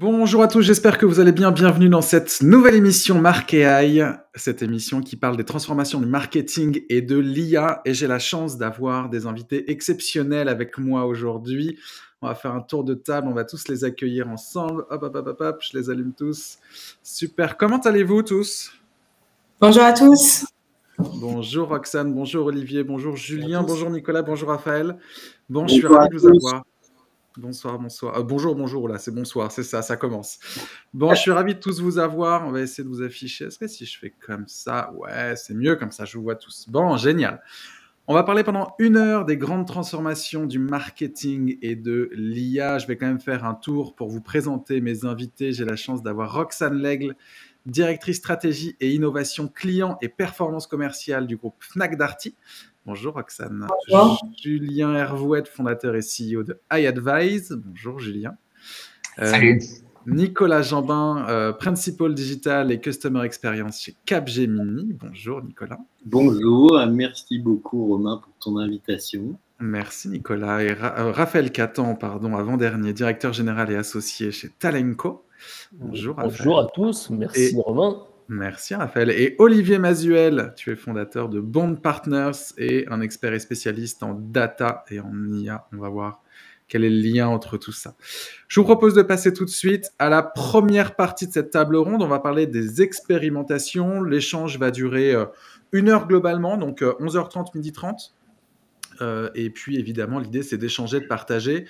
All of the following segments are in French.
Bonjour à tous, j'espère que vous allez bien. Bienvenue dans cette nouvelle émission Mark AI, cette émission qui parle des transformations du marketing et de l'IA. Et j'ai la chance d'avoir des invités exceptionnels avec moi aujourd'hui. On va faire un tour de table, on va tous les accueillir ensemble. Hop, hop, hop, hop, hop, je les allume tous. Super. Comment allez-vous tous? Bonjour à tous. Bonjour Roxane, bonjour Olivier, bonjour Julien, bonjour Nicolas, bonjour Raphaël. Bon, je suis ravi de vous avoir. Bonsoir, bonsoir. Euh, bonjour, bonjour, là, c'est bonsoir, c'est ça, ça commence. Bon, je suis ravi de tous vous avoir. On va essayer de vous afficher. Est-ce que si je fais comme ça, ouais, c'est mieux comme ça, je vous vois tous. Bon, génial. On va parler pendant une heure des grandes transformations du marketing et de l'IA. Je vais quand même faire un tour pour vous présenter mes invités. J'ai la chance d'avoir Roxane Lègle, directrice stratégie et innovation client et performance commerciale du groupe Fnac Darty. Bonjour Roxane. Bonjour. Julien Hervouet, fondateur et CEO de iAdvise. Bonjour Julien. Euh, Salut. Nicolas Jambin, euh, Principal Digital et Customer Experience chez Capgemini. Bonjour Nicolas. Bonjour, merci beaucoup Romain pour ton invitation. Merci Nicolas. Et euh, Raphaël Catan, pardon, avant-dernier, directeur général et associé chez Talenco. Bonjour, Bonjour à tous, merci Romain. Merci Raphaël. Et Olivier Mazuel, tu es fondateur de Bond Partners et un expert et spécialiste en data et en IA. On va voir quel est le lien entre tout ça. Je vous propose de passer tout de suite à la première partie de cette table ronde. On va parler des expérimentations. L'échange va durer euh, une heure globalement, donc 11h30, euh, midi 30. Euh, et puis évidemment, l'idée c'est d'échanger, de partager.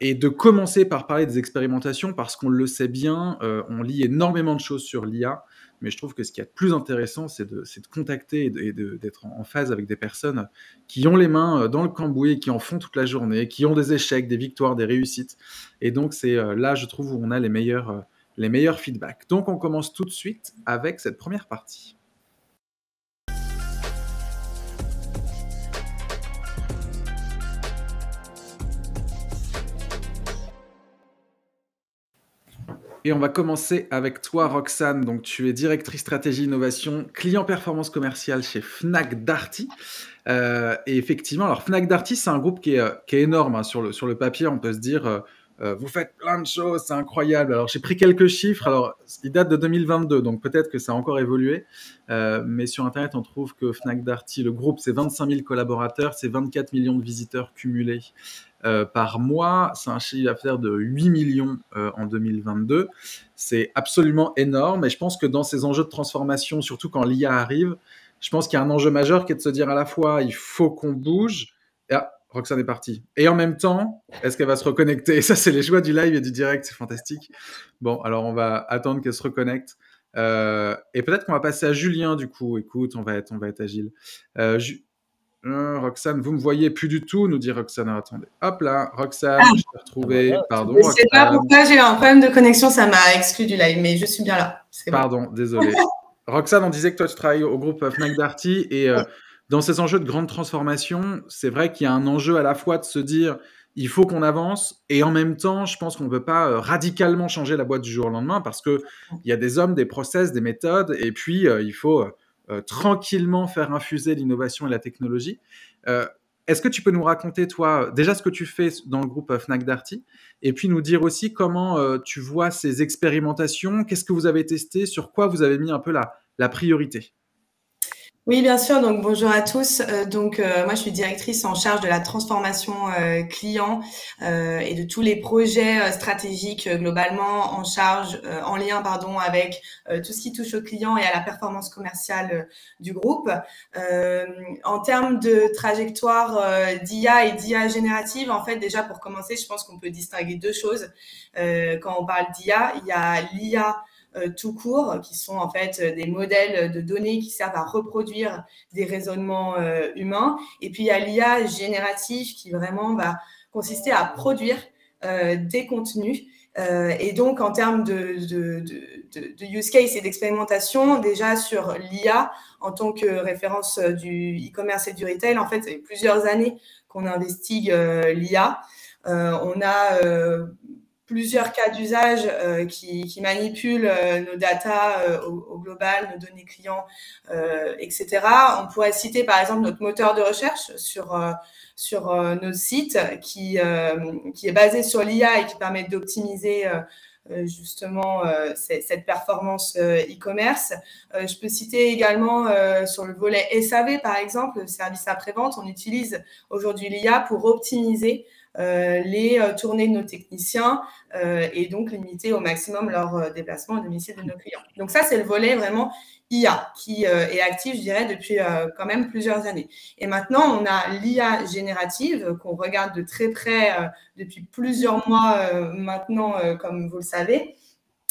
Et de commencer par parler des expérimentations parce qu'on le sait bien, on lit énormément de choses sur l'IA, mais je trouve que ce qui est plus intéressant, c'est de, de, contacter et d'être en phase avec des personnes qui ont les mains euh, dans le cambouis, qui en font toute la journée, qui ont des échecs, des victoires, des réussites. Et donc c'est là, je trouve, où on a les meilleurs, les meilleurs feedbacks. Donc on commence tout de suite avec cette première partie. Et on va commencer avec toi, Roxane. Donc, tu es directrice stratégie innovation, client performance commerciale chez Fnac Darty. Euh, et effectivement, alors Fnac Darty, c'est un groupe qui est, euh, énorme. Hein. Sur, le, sur le papier, on peut se dire, euh, vous faites plein de choses, c'est incroyable. Alors, j'ai pris quelques chiffres. Alors, ils datent de 2022, donc peut-être que ça a encore évolué. Euh, mais sur Internet, on trouve que Fnac Darty, le groupe, c'est 25 000 collaborateurs, c'est 24 millions de visiteurs cumulés euh, par mois. C'est un chiffre d'affaires de 8 millions en 2022. C'est absolument énorme. Et je pense que dans ces enjeux de transformation, surtout quand l'IA arrive, je pense qu'il y a un enjeu majeur qui est de se dire à la fois, il faut qu'on bouge. Ah, Roxane est partie. Et en même temps, est-ce qu'elle va se reconnecter? Ça, c'est les joies du live et du direct, c'est fantastique. Bon, alors on va attendre qu'elle se reconnecte. Euh, et peut-être qu'on va passer à Julien, du coup. Écoute, on va être, on va être agile. Euh, euh, Roxane, vous me voyez plus du tout, nous dit Roxane. attendez. Hop là, Roxane, ah. je t'ai retrouvé. Pardon. Je sais pas pourquoi j'ai eu un problème de connexion, ça m'a exclu du live, mais je suis bien là. Pardon, désolé. Roxane, on disait que toi, tu travailles au groupe Fnac Darty et dans ces enjeux de grande transformation, c'est vrai qu'il y a un enjeu à la fois de se dire il faut qu'on avance et en même temps, je pense qu'on ne peut pas euh, radicalement changer la boîte du jour au lendemain parce qu'il y a des hommes, des process, des méthodes et puis euh, il faut euh, tranquillement faire infuser l'innovation et la technologie. Est-ce que tu peux nous raconter, toi, déjà ce que tu fais dans le groupe Fnac Darty et puis nous dire aussi comment tu vois ces expérimentations, qu'est-ce que vous avez testé, sur quoi vous avez mis un peu la priorité? Oui, bien sûr. Donc bonjour à tous. Euh, donc euh, moi je suis directrice en charge de la transformation euh, client et de tous les projets stratégiques globalement en charge, en lien pardon avec tout ce qui touche au client et à la performance commerciale du groupe. en termes de trajectoire d'IA et d'IA générative, en fait déjà pour commencer, je pense qu'on peut distinguer deux choses. quand on parle d'IA, il y a l'IA tout court, qui sont en fait euh, des modèles de données qui servent à reproduire des raisonnements euh, humains. Et puis il y a l'IA générative qui vraiment va consister à produire des contenus. et donc, en termes de use case et d'expérimentation, déjà sur l'IA, en tant que référence du e-commerce et du retail, en fait, ça fait plusieurs années qu'on investigue l'IA. on a plusieurs cas d'usage euh, qui, qui, manipulent euh, nos data euh, au, global, nos données clients, etc. On pourrait citer par exemple notre moteur de recherche sur sur nos sites qui qui est basé sur l'IA et qui permet d'optimiser justement cette performance e-commerce. je peux citer également sur le volet SAV, par exemple, le service après-vente, on utilise aujourd'hui l'IA pour optimiser euh, les euh, tournées de nos techniciens euh, et donc limiter au maximum leur déplacement au domicile de nos clients. Donc ça, c'est le volet vraiment IA qui est actif, je dirais, depuis quand même plusieurs années. Et maintenant, on a l'IA générative qu'on regarde de très près depuis plusieurs mois maintenant, comme vous le savez.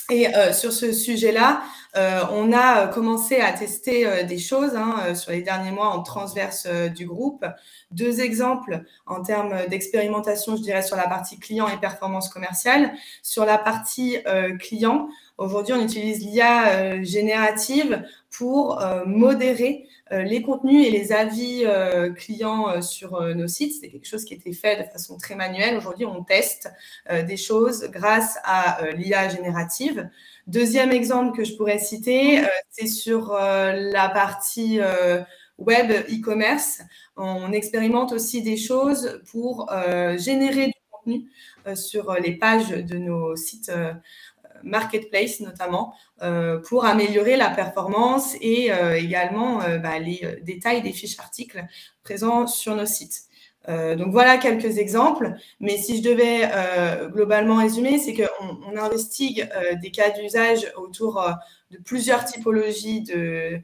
Et sur ce sujet-là, on a commencé à tester des choses hein, sur les derniers mois en transverse du groupe. Deux exemples en termes d'expérimentation, je dirais, sur la partie client et performance commerciale. Sur la partie client, aujourd'hui, on utilise l'IA générative pour modérer les contenus et les avis clients sur nos sites. C'est quelque chose qui était fait de façon très manuelle. Aujourd'hui, on teste des choses grâce à l'IA générative. Deuxième exemple que je pourrais citer, c'est sur la partie web e-commerce. On expérimente aussi des choses pour euh, générer du contenu euh, sur les pages de nos sites euh, marketplace notamment pour améliorer la performance et également bah, les détails des fiches articles présents sur nos sites. donc voilà quelques exemples, mais si je devais globalement résumer, c'est qu'on on investigue des cas d'usage autour de plusieurs typologies de, euh,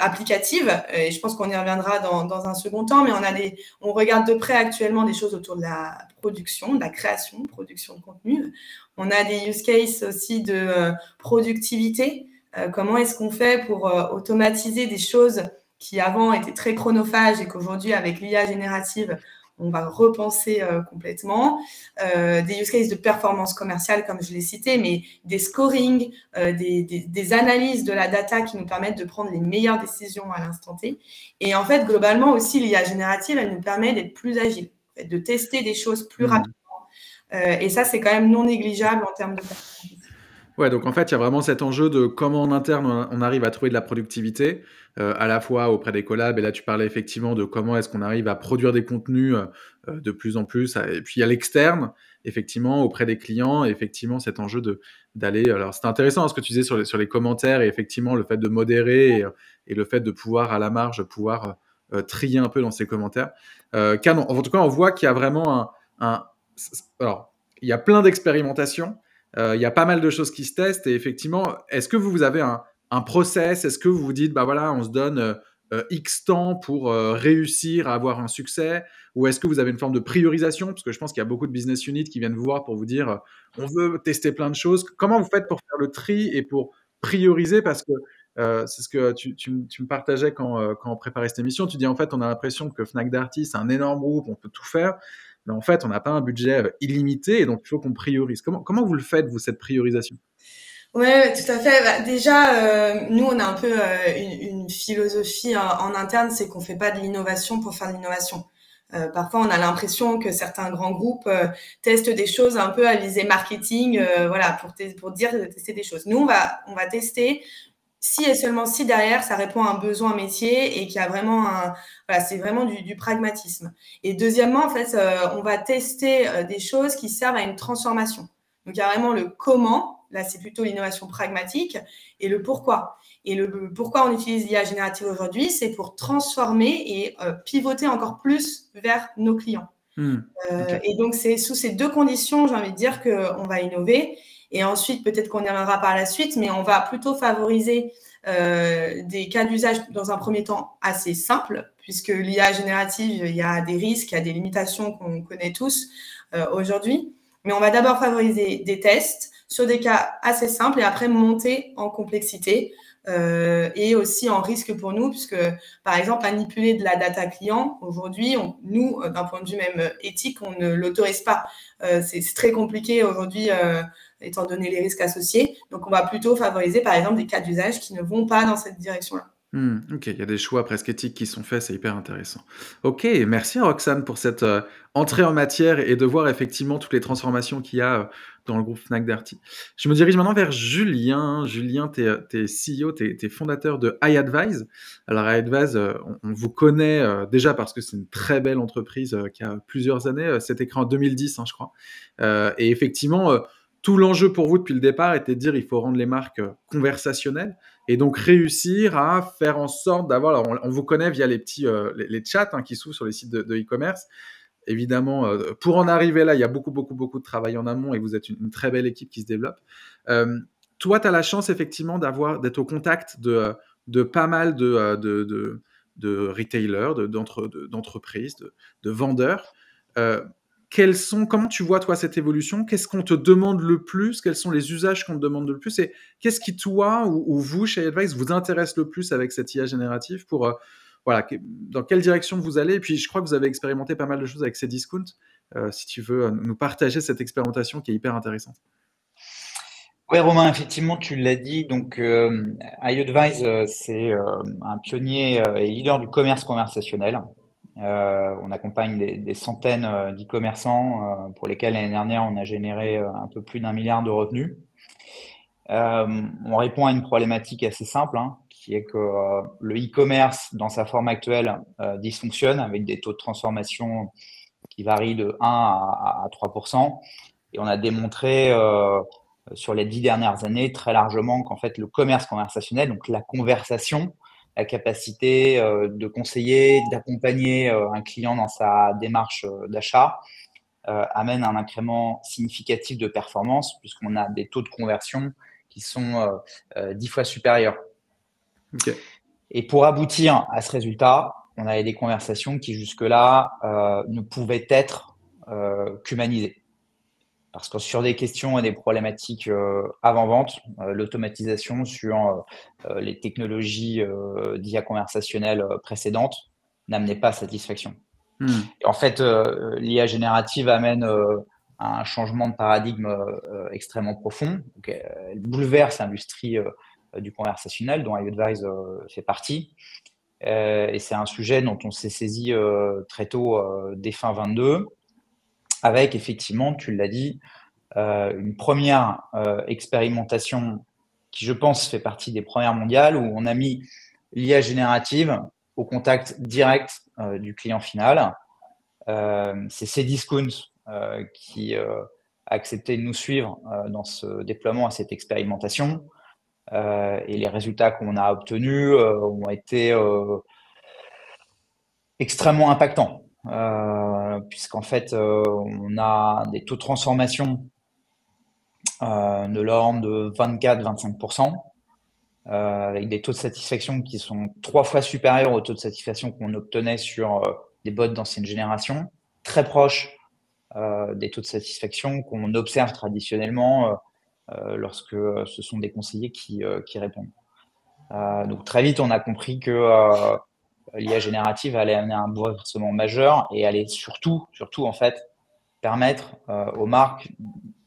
applicative. Et je pense qu'on y reviendra dans, un second temps, mais on, a on regarde de près actuellement des choses autour de la production, de la création, production de contenu. On a des use cases aussi de euh, productivité. Euh, comment est-ce qu'on fait pour automatiser des choses qui avant étaient très chronophages et qu'aujourd'hui, avec l'IA générative, on va repenser euh, complètement. Euh, des use cases de performance commerciale, comme je l'ai cité, mais des scoring, euh, des, des, analyses de la data qui nous permettent de prendre les meilleures décisions à l'instant T. Et en fait, globalement aussi, l'IA générative, elle nous permet d'être plus agile, de tester des choses plus mmh. rapidement. et ça, c'est quand même non négligeable en termes de performance. Ouais, donc en fait, il y a vraiment cet enjeu de comment en interne on arrive à trouver de la productivité, euh, à la fois auprès des collabs, et là tu parlais effectivement de comment est-ce qu'on arrive à produire des contenus euh, euh, de plus en plus, et puis à l'externe, effectivement, auprès des clients, et effectivement cet enjeu d'aller. Alors c'est intéressant ce que tu disais sur les, sur les commentaires, et effectivement le fait de modérer et, le fait de pouvoir à la marge pouvoir trier un peu dans ces commentaires. car en tout cas, on voit qu'il y a vraiment un, un alors il y a plein d'expérimentations. Euh, il y a pas mal de choses qui se testent et effectivement, est-ce que vous avez un, un process Est-ce que vous vous dites, bah voilà, on se donne euh, euh, X temps pour réussir à avoir un succès? Ou est-ce que vous avez une forme de priorisation? Parce que je pense qu'il y a beaucoup de business units qui viennent vous voir pour vous dire, on veut tester plein de choses. Comment vous faites pour faire le tri et pour prioriser? Parce que c'est ce que tu, me partageais quand, on préparait cette émission. Tu dis en fait, on a l'impression que Fnac Darty, c'est un énorme groupe, on peut tout faire mais en fait, on n'a pas un budget euh, illimité et donc il faut qu'on priorise. Comment, comment vous le faites, vous, cette priorisation? Oui, tout à fait. Bah, déjà, euh, nous, on a un peu euh, une, philosophie en, interne, c'est qu'on fait pas de l'innovation pour faire de l'innovation. parfois, on a l'impression que certains grands groupes testent des choses un peu à viser marketing, voilà, pour, pour dire tester des choses. Nous, on va, on va tester si et seulement si derrière ça répond à un besoin métier et qu'il y a vraiment un voilà c'est vraiment du, pragmatisme et deuxièmement en fait euh, on va tester euh, des choses qui servent à une transformation donc il y a vraiment le comment là c'est plutôt l'innovation pragmatique et le pourquoi et le pourquoi on utilise l'IA générative aujourd'hui c'est pour transformer et euh, pivoter encore plus vers nos clients hmm. et donc c'est sous ces deux conditions j'ai envie de dire qu'on va innover et ensuite, peut-être qu'on y reviendra par la suite, mais on va plutôt favoriser euh, des cas d'usage dans un premier temps assez simples, puisque l'IA générative, il y a des risques, il y a des limitations qu'on connaît tous euh, aujourd'hui. Mais on va d'abord favoriser des tests sur des cas assez simples et après monter en complexité euh, et aussi en risque pour nous, puisque par exemple, manipuler de la data client, aujourd'hui, nous, d'un point de vue même éthique, on ne l'autorise pas. c'est très compliqué aujourd'hui étant donné les risques associés. Donc, on va plutôt favoriser, par exemple, des cas d'usage qui ne vont pas dans cette direction-là. Hmm, ok, il y a des choix presque éthiques qui sont faits, c'est hyper intéressant. Ok, merci Roxane pour cette euh, entrée en matière et de voir effectivement toutes les transformations qu'il y a euh, dans le groupe Fnac Darty. Je me dirige maintenant vers Julien. Julien, tu es, CEO, tu es, fondateur de iAdvise. Alors iAdvise, euh, on, vous connaît déjà parce que c'est une très belle entreprise qui a plusieurs années. C'était créé en 2010, hein, je crois. et effectivement tout l'enjeu pour vous depuis le départ était de dire il faut rendre les marques conversationnelles et donc réussir à faire en sorte d'avoir. On, vous connaît via les petits les, chats hein, qui s'ouvrent sur les sites de e-commerce. Évidemment, pour en arriver là, il y a beaucoup, beaucoup, beaucoup de travail en amont et vous êtes une, très belle équipe qui se développe. toi, tu as la chance effectivement d'être au contact de, de pas mal de, de, de retailers, d'entreprises, de, de, vendeurs. Euh, quels sont, comment tu vois toi cette évolution? Qu'est-ce qu'on te demande le plus? Quels sont les usages qu'on te demande le plus? Et qu'est-ce qui toi ou, vous chez Advice vous intéresse le plus avec cette IA générative pour euh, voilà dans quelle direction vous allez? Et puis je crois que vous avez expérimenté pas mal de choses avec ces discounts. Euh, si tu veux nous partager cette expérimentation qui est hyper intéressante. Oui, Romain, effectivement, tu l'as dit. Donc, euh, iAdvise, euh, c'est euh, un pionnier euh, et leader du commerce conversationnel. On accompagne des, centaines d'e-commerçants pour lesquels l'année dernière, on a généré un peu plus d'un milliard de revenus. on répond à une problématique assez simple, hein, qui est que le e-commerce, dans sa forme actuelle, dysfonctionne avec des taux de transformation qui varient de 1 à, à 3% Et on a démontré euh, sur les dix dernières années très largement qu'en fait le commerce conversationnel, donc la conversation, la capacité euh, de conseiller, d'accompagner euh, un client dans sa démarche d'achat, amène un incrément significatif de performance puisqu'on a des taux de conversion qui sont dix fois supérieurs. Et pour aboutir à ce résultat, on avait des conversations qui jusque-là ne pouvaient être qu'humanisées. Parce que sur des questions et des problématiques euh, avant-vente, euh, l'automatisation sur euh, les technologies d'IA conversationnelle précédentes n'amenait pas satisfaction. Hmm. en fait, l'IA générative amène un changement de paradigme extrêmement profond. elle bouleverse l'industrie du conversationnel, dont iAdvise fait partie. et c'est un sujet dont on s'est saisi très tôt, dès fin 22 avec effectivement, tu l'as dit, euh, une première euh, expérimentation qui, je pense, fait partie des premières mondiales, où on a mis l'IA générative au contact direct euh, du client final. C'est Cdiscount qui a accepté de nous suivre dans ce déploiement à cette expérimentation. et les résultats qu'on a obtenus ont été extrêmement impactants. Euh, puisqu'en fait, euh, on a des taux de transformation euh, de l'ordre de 24-25%, avec des taux de satisfaction qui sont trois fois supérieurs aux taux de satisfaction qu'on obtenait sur des bots d'ancienne génération, très proches des taux de satisfaction qu'on observe traditionnellement lorsque ce sont des conseillers qui, qui répondent. donc très vite, on a compris que l'IA générative allait amener un bouleversement majeur et allait surtout, surtout en fait, permettre euh, aux marques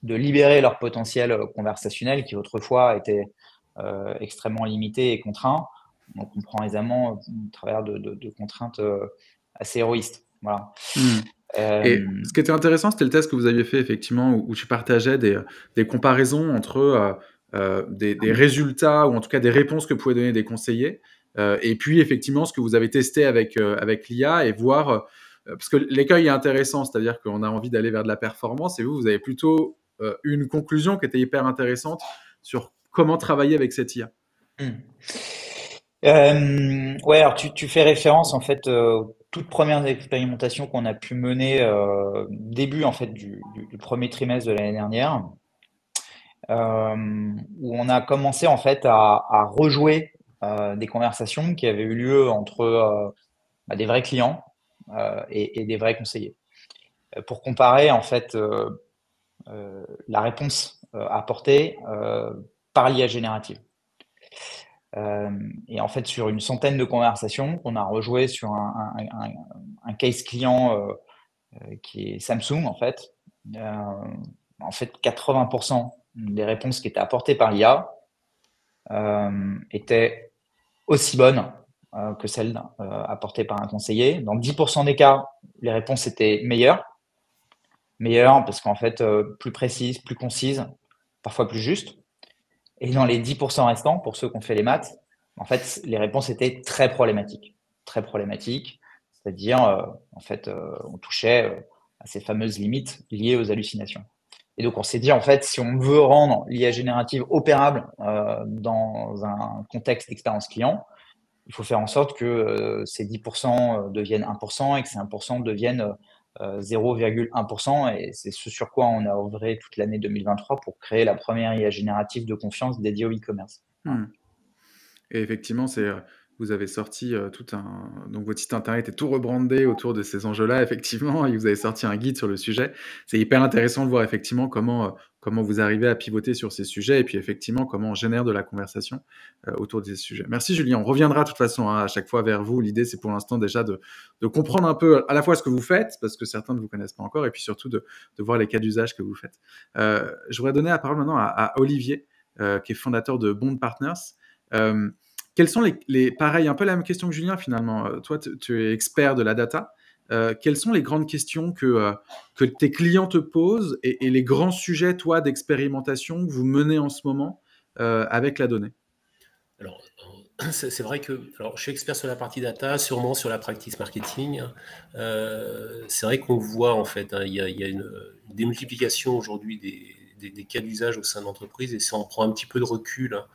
de libérer leur potentiel conversationnel qui autrefois était euh, extrêmement limité et contraint. On comprend aisément au travers de, contraintes euh, assez héroïstes. Voilà. Hmm. Et ce qui était intéressant, c'était le test que vous aviez fait effectivement où, tu partageais des, des comparaisons entre des, des, résultats ou en tout cas des réponses que pouvaient donner des conseillers euh, et puis, effectivement, ce que vous avez testé avec, euh, avec l'IA et voir, euh, parce que l'écueil est intéressant, c'est-à-dire qu'on a envie d'aller vers de la performance et vous, vous avez plutôt une conclusion qui était hyper intéressante sur comment travailler avec cette IA. Hmm. ouais, alors tu, tu, fais référence en fait aux toutes premières expérimentations qu'on a pu mener début en fait du, premier trimestre de l'année dernière, où on a commencé en fait à, rejouer euh, des conversations qui avaient eu lieu entre euh, bah, des vrais clients euh, et, des vrais conseillers. Pour comparer, en fait, la réponse apportée par l'IA générative. et en fait, sur une centaine de conversations, on a rejoué sur un, case client qui est Samsung, en fait. en fait, 80% des réponses qui étaient apportées par l'IA étaient aussi bonne euh, que celle euh, apportée par un conseiller. Dans 10% des cas, les réponses étaient meilleures. Meilleures parce qu'en fait, euh, plus précises, plus concises, parfois plus justes. Et dans les 10% restants, pour ceux qui ont fait les maths, en fait, les réponses étaient très problématiques. Très problématiques. C'est-à-dire, en fait, on touchait à ces fameuses limites liées aux hallucinations. Et donc, on s'est dit, en fait, si on veut rendre l'IA générative opérable euh, dans un contexte d'expérience client, il faut faire en sorte que euh, ces 10% deviennent 1% et que ces 1% deviennent 0,1%. Et c'est ce sur quoi on a œuvré toute l'année 2023 pour créer la première IA générative de confiance dédiée au e-commerce. Hmm. Et effectivement, c'est vous avez sorti tout un. Donc, votre site internet est tout rebrandé autour de ces enjeux-là, effectivement, et vous avez sorti un guide sur le sujet. C'est hyper intéressant de voir, effectivement, comment, comment vous arrivez à pivoter sur ces sujets et puis, effectivement, comment on génère de la conversation autour de ces sujets. Merci, Julien. On reviendra, de toute façon, hein, à chaque fois vers vous. L'idée, c'est pour l'instant déjà de, de, comprendre un peu à la fois ce que vous faites, parce que certains ne vous connaissent pas encore, et puis surtout de, de voir les cas d'usage que vous faites. Euh, je voudrais donner la parole maintenant à Olivier, qui est fondateur de Bond Partners. Quels sont les, pareil, un peu la même question que Julien finalement. Euh, toi, tu es expert de la data. Euh, quelles sont les grandes questions que, euh, que tes clients te posent et, les grands sujets, toi, d'expérimentation que vous menez en ce moment avec la donnée? Alors, c'est vrai que alors, je suis expert sur la partie data, sûrement sur la practice marketing. c'est vrai qu'on voit en fait, hein, il y, a, une, démultiplication aujourd'hui des, des, cas d'usage au sein de l'entreprise et si on prend un petit peu de recul, hein,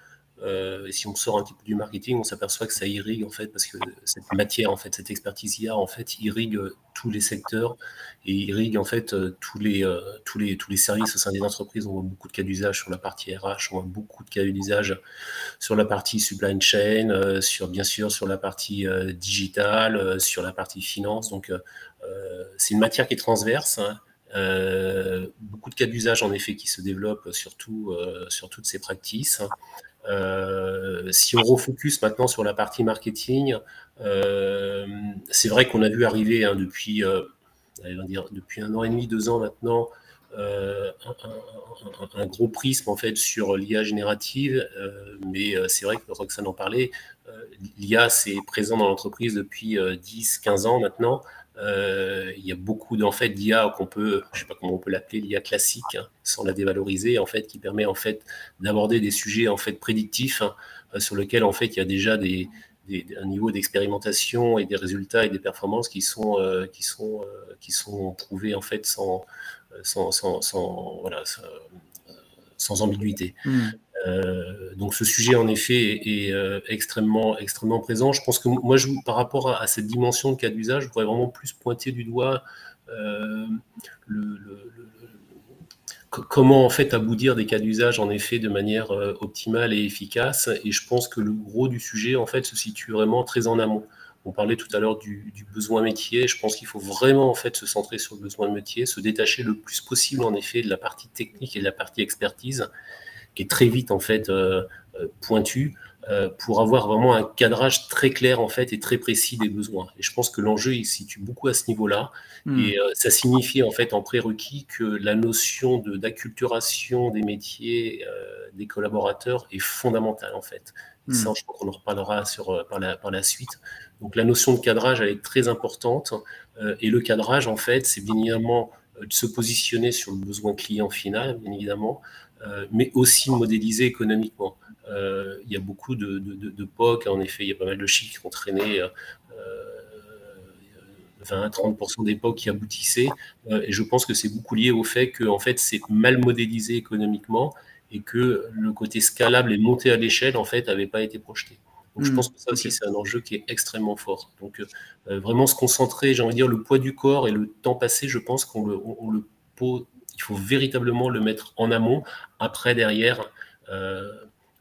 euh, et si on sort un petit peu du marketing, on s'aperçoit que ça irrigue en fait, parce que cette matière, en fait, cette expertise IA, en fait, irrigue euh, tous les secteurs et irrigue en fait euh, tous les, tous les, tous les services au sein des entreprises. On voit beaucoup de cas d'usage sur la partie RH, on voit beaucoup de cas d'usage sur la partie supply chain, sur bien sûr sur la partie digitale, sur la partie finance. Donc, c'est une matière qui est transverse. Hein. De cas d'usage en effet qui se développent surtout sur toutes ces pratiques. Euh, si on refocus maintenant sur la partie marketing, euh, c'est vrai qu'on a vu arriver hein, depuis, euh, depuis un an et demi, deux ans maintenant, un, gros prisme en fait sur l'IA générative, mais c'est vrai que Roxane en parlait, l'IA c'est présent dans l'entreprise depuis 10-15 ans maintenant. Euh, il y a beaucoup en fait d'IA qu'on peut, je sais pas comment on peut l'appeler, l'IA classique, hein, sans la dévaloriser, en fait, qui permet en fait d'aborder des sujets en fait prédictifs hein, euh, sur lesquels en fait il y a déjà des, un niveau d'expérimentation et des résultats et des performances qui sont euh, qui sont qui sont prouvés en fait sans sans, sans, voilà sans ambiguïté. Hmm. Euh, donc ce sujet en effet est, euh, extrêmement extrêmement présent. Je pense que moi, par rapport à, cette dimension de cas d'usage, je voudrais vraiment plus pointer du doigt euh, comment en fait aboutir des cas d'usage en effet de manière optimale et efficace. Et je pense que le gros du sujet en fait se situe vraiment très en amont. On parlait tout à l'heure du, du, besoin métier. Je pense qu'il faut vraiment en fait se centrer sur le besoin métier, se détacher le plus possible en effet de la partie technique et de la partie expertise qui est très vite en fait euh, euh, pointu euh, pour avoir vraiment un cadrage très clair en fait et très précis des besoins. Et je pense que l'enjeu il se situe beaucoup à ce niveau-là. Hmm. Et ça signifie en fait en prérequis que la notion de d'acculturation des métiers des collaborateurs est fondamentale en fait. Et ça, hmm. je crois qu'on en reparlera sur, par, la, par la suite. Donc la notion de cadrage, elle est très importante. et le cadrage, en fait, c'est bien évidemment de se positionner sur le besoin client final, bien évidemment, mais aussi modélisé économiquement. Euh, il y a beaucoup de, de, POC, en effet, il y a pas mal de chiffres qui ont traîné. 20-30% euh, des POC qui aboutissaient. et je pense que c'est beaucoup lié au fait que en fait, c'est mal modélisé économiquement et que le côté scalable et monté à l'échelle en fait n'avait pas été projeté. Donc je hmm. pense que ça aussi c'est un enjeu qui est extrêmement fort. Donc vraiment se concentrer, j'ai envie de dire le poids du corps et le temps passé, je pense qu'on le, on, le pose, il faut véritablement le mettre en amont. Après, derrière, euh,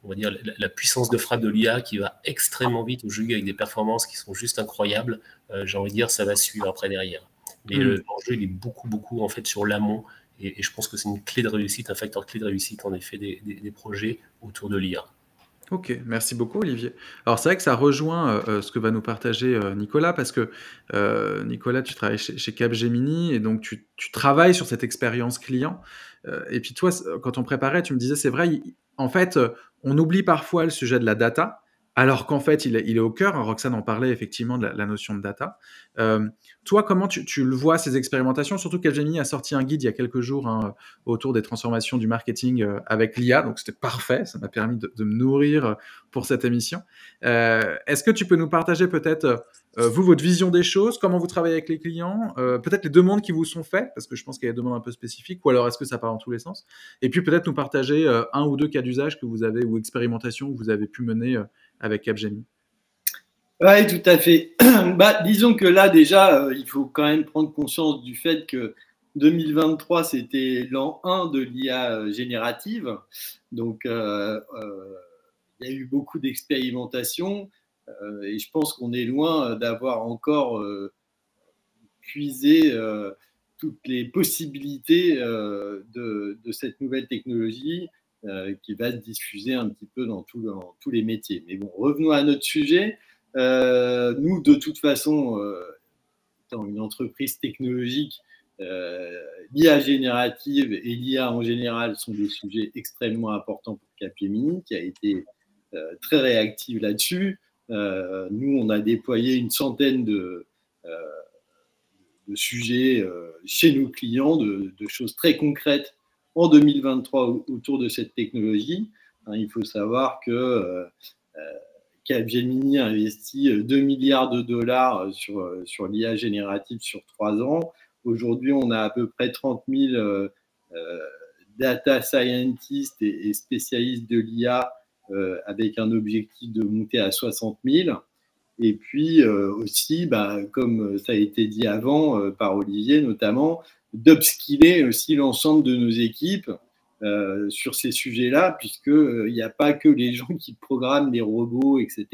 on va dire la, puissance de frappe de l'IA qui va extrêmement vite au jeu avec des performances qui sont juste incroyables. Euh, j'ai envie de dire, ça va suivre après derrière. Mais mm. l'enjeu, il est beaucoup, beaucoup en fait sur l'amont. Et, je pense que c'est une clé de réussite, un facteur clé de réussite en effet des projets autour de l'IA. Ok, merci beaucoup Olivier. Alors c'est vrai que ça rejoint euh, euh, ce que va nous partager euh, Nicolas, parce que Nicolas, tu travailles chez, Capgemini et donc tu, travailles sur cette expérience client. et puis toi, quand on préparait, tu me disais, c'est vrai, en fait, on oublie parfois le sujet de la data. Alors qu'en fait, il est, au cœur. Hein, Roxane en parlait effectivement de la, notion de data. Euh, toi, comment tu, le vois, ces expérimentations? Surtout qu'Algemini a sorti un guide il y a quelques jours hein, autour des transformations du marketing euh, avec l'IA. Donc, c'était parfait. Ça m'a permis de, me nourrir euh, pour cette émission. Est-ce que tu peux nous partager peut-être, vous, votre vision des choses? Comment vous travaillez avec les clients? Peut-être les demandes qui vous sont faites, parce que je pense qu'il y a des demandes un peu spécifiques. Ou alors, est-ce que ça part dans tous les sens? Et puis, peut-être nous partager un ou deux cas d'usage que vous avez ou expérimentations que vous avez pu mener avec Capgemini Oui, tout à fait. bah, disons que là, déjà, euh, il faut quand même prendre conscience du fait que 2023, c'était l'an 1 de l'IA euh, générative. Donc, euh, il y a eu beaucoup d'expérimentations et je pense qu'on est loin d'avoir encore puisé toutes les possibilités de, cette nouvelle technologie euh, qui va se diffuser un petit peu dans, dans, tous les métiers. Mais bon, revenons à notre sujet. Euh, nous, de toute façon, euh, étant une entreprise technologique, l'IA générative et l'IA en général sont des sujets extrêmement importants pour Capgemini, qui a été très réactive là-dessus. nous, on a déployé une centaine de, sujets chez nos clients, de, choses très concrètes en 2023 autour de cette technologie. Hein, il faut savoir que euh, euh, Capgemini a investi 2 euh, milliards de dollars sur, l'IA générative sur trois ans. Aujourd'hui, on a à peu près 30 000 data scientists et, spécialistes de l'IA avec un objectif de monter à 60 000. Et puis aussi, bah, comme ça a été dit avant par Olivier notamment, d'upskiller aussi l'ensemble de nos équipes euh, sur ces sujets-là, puisqu'il euh, n'y a pas que les gens qui programment les robots, etc.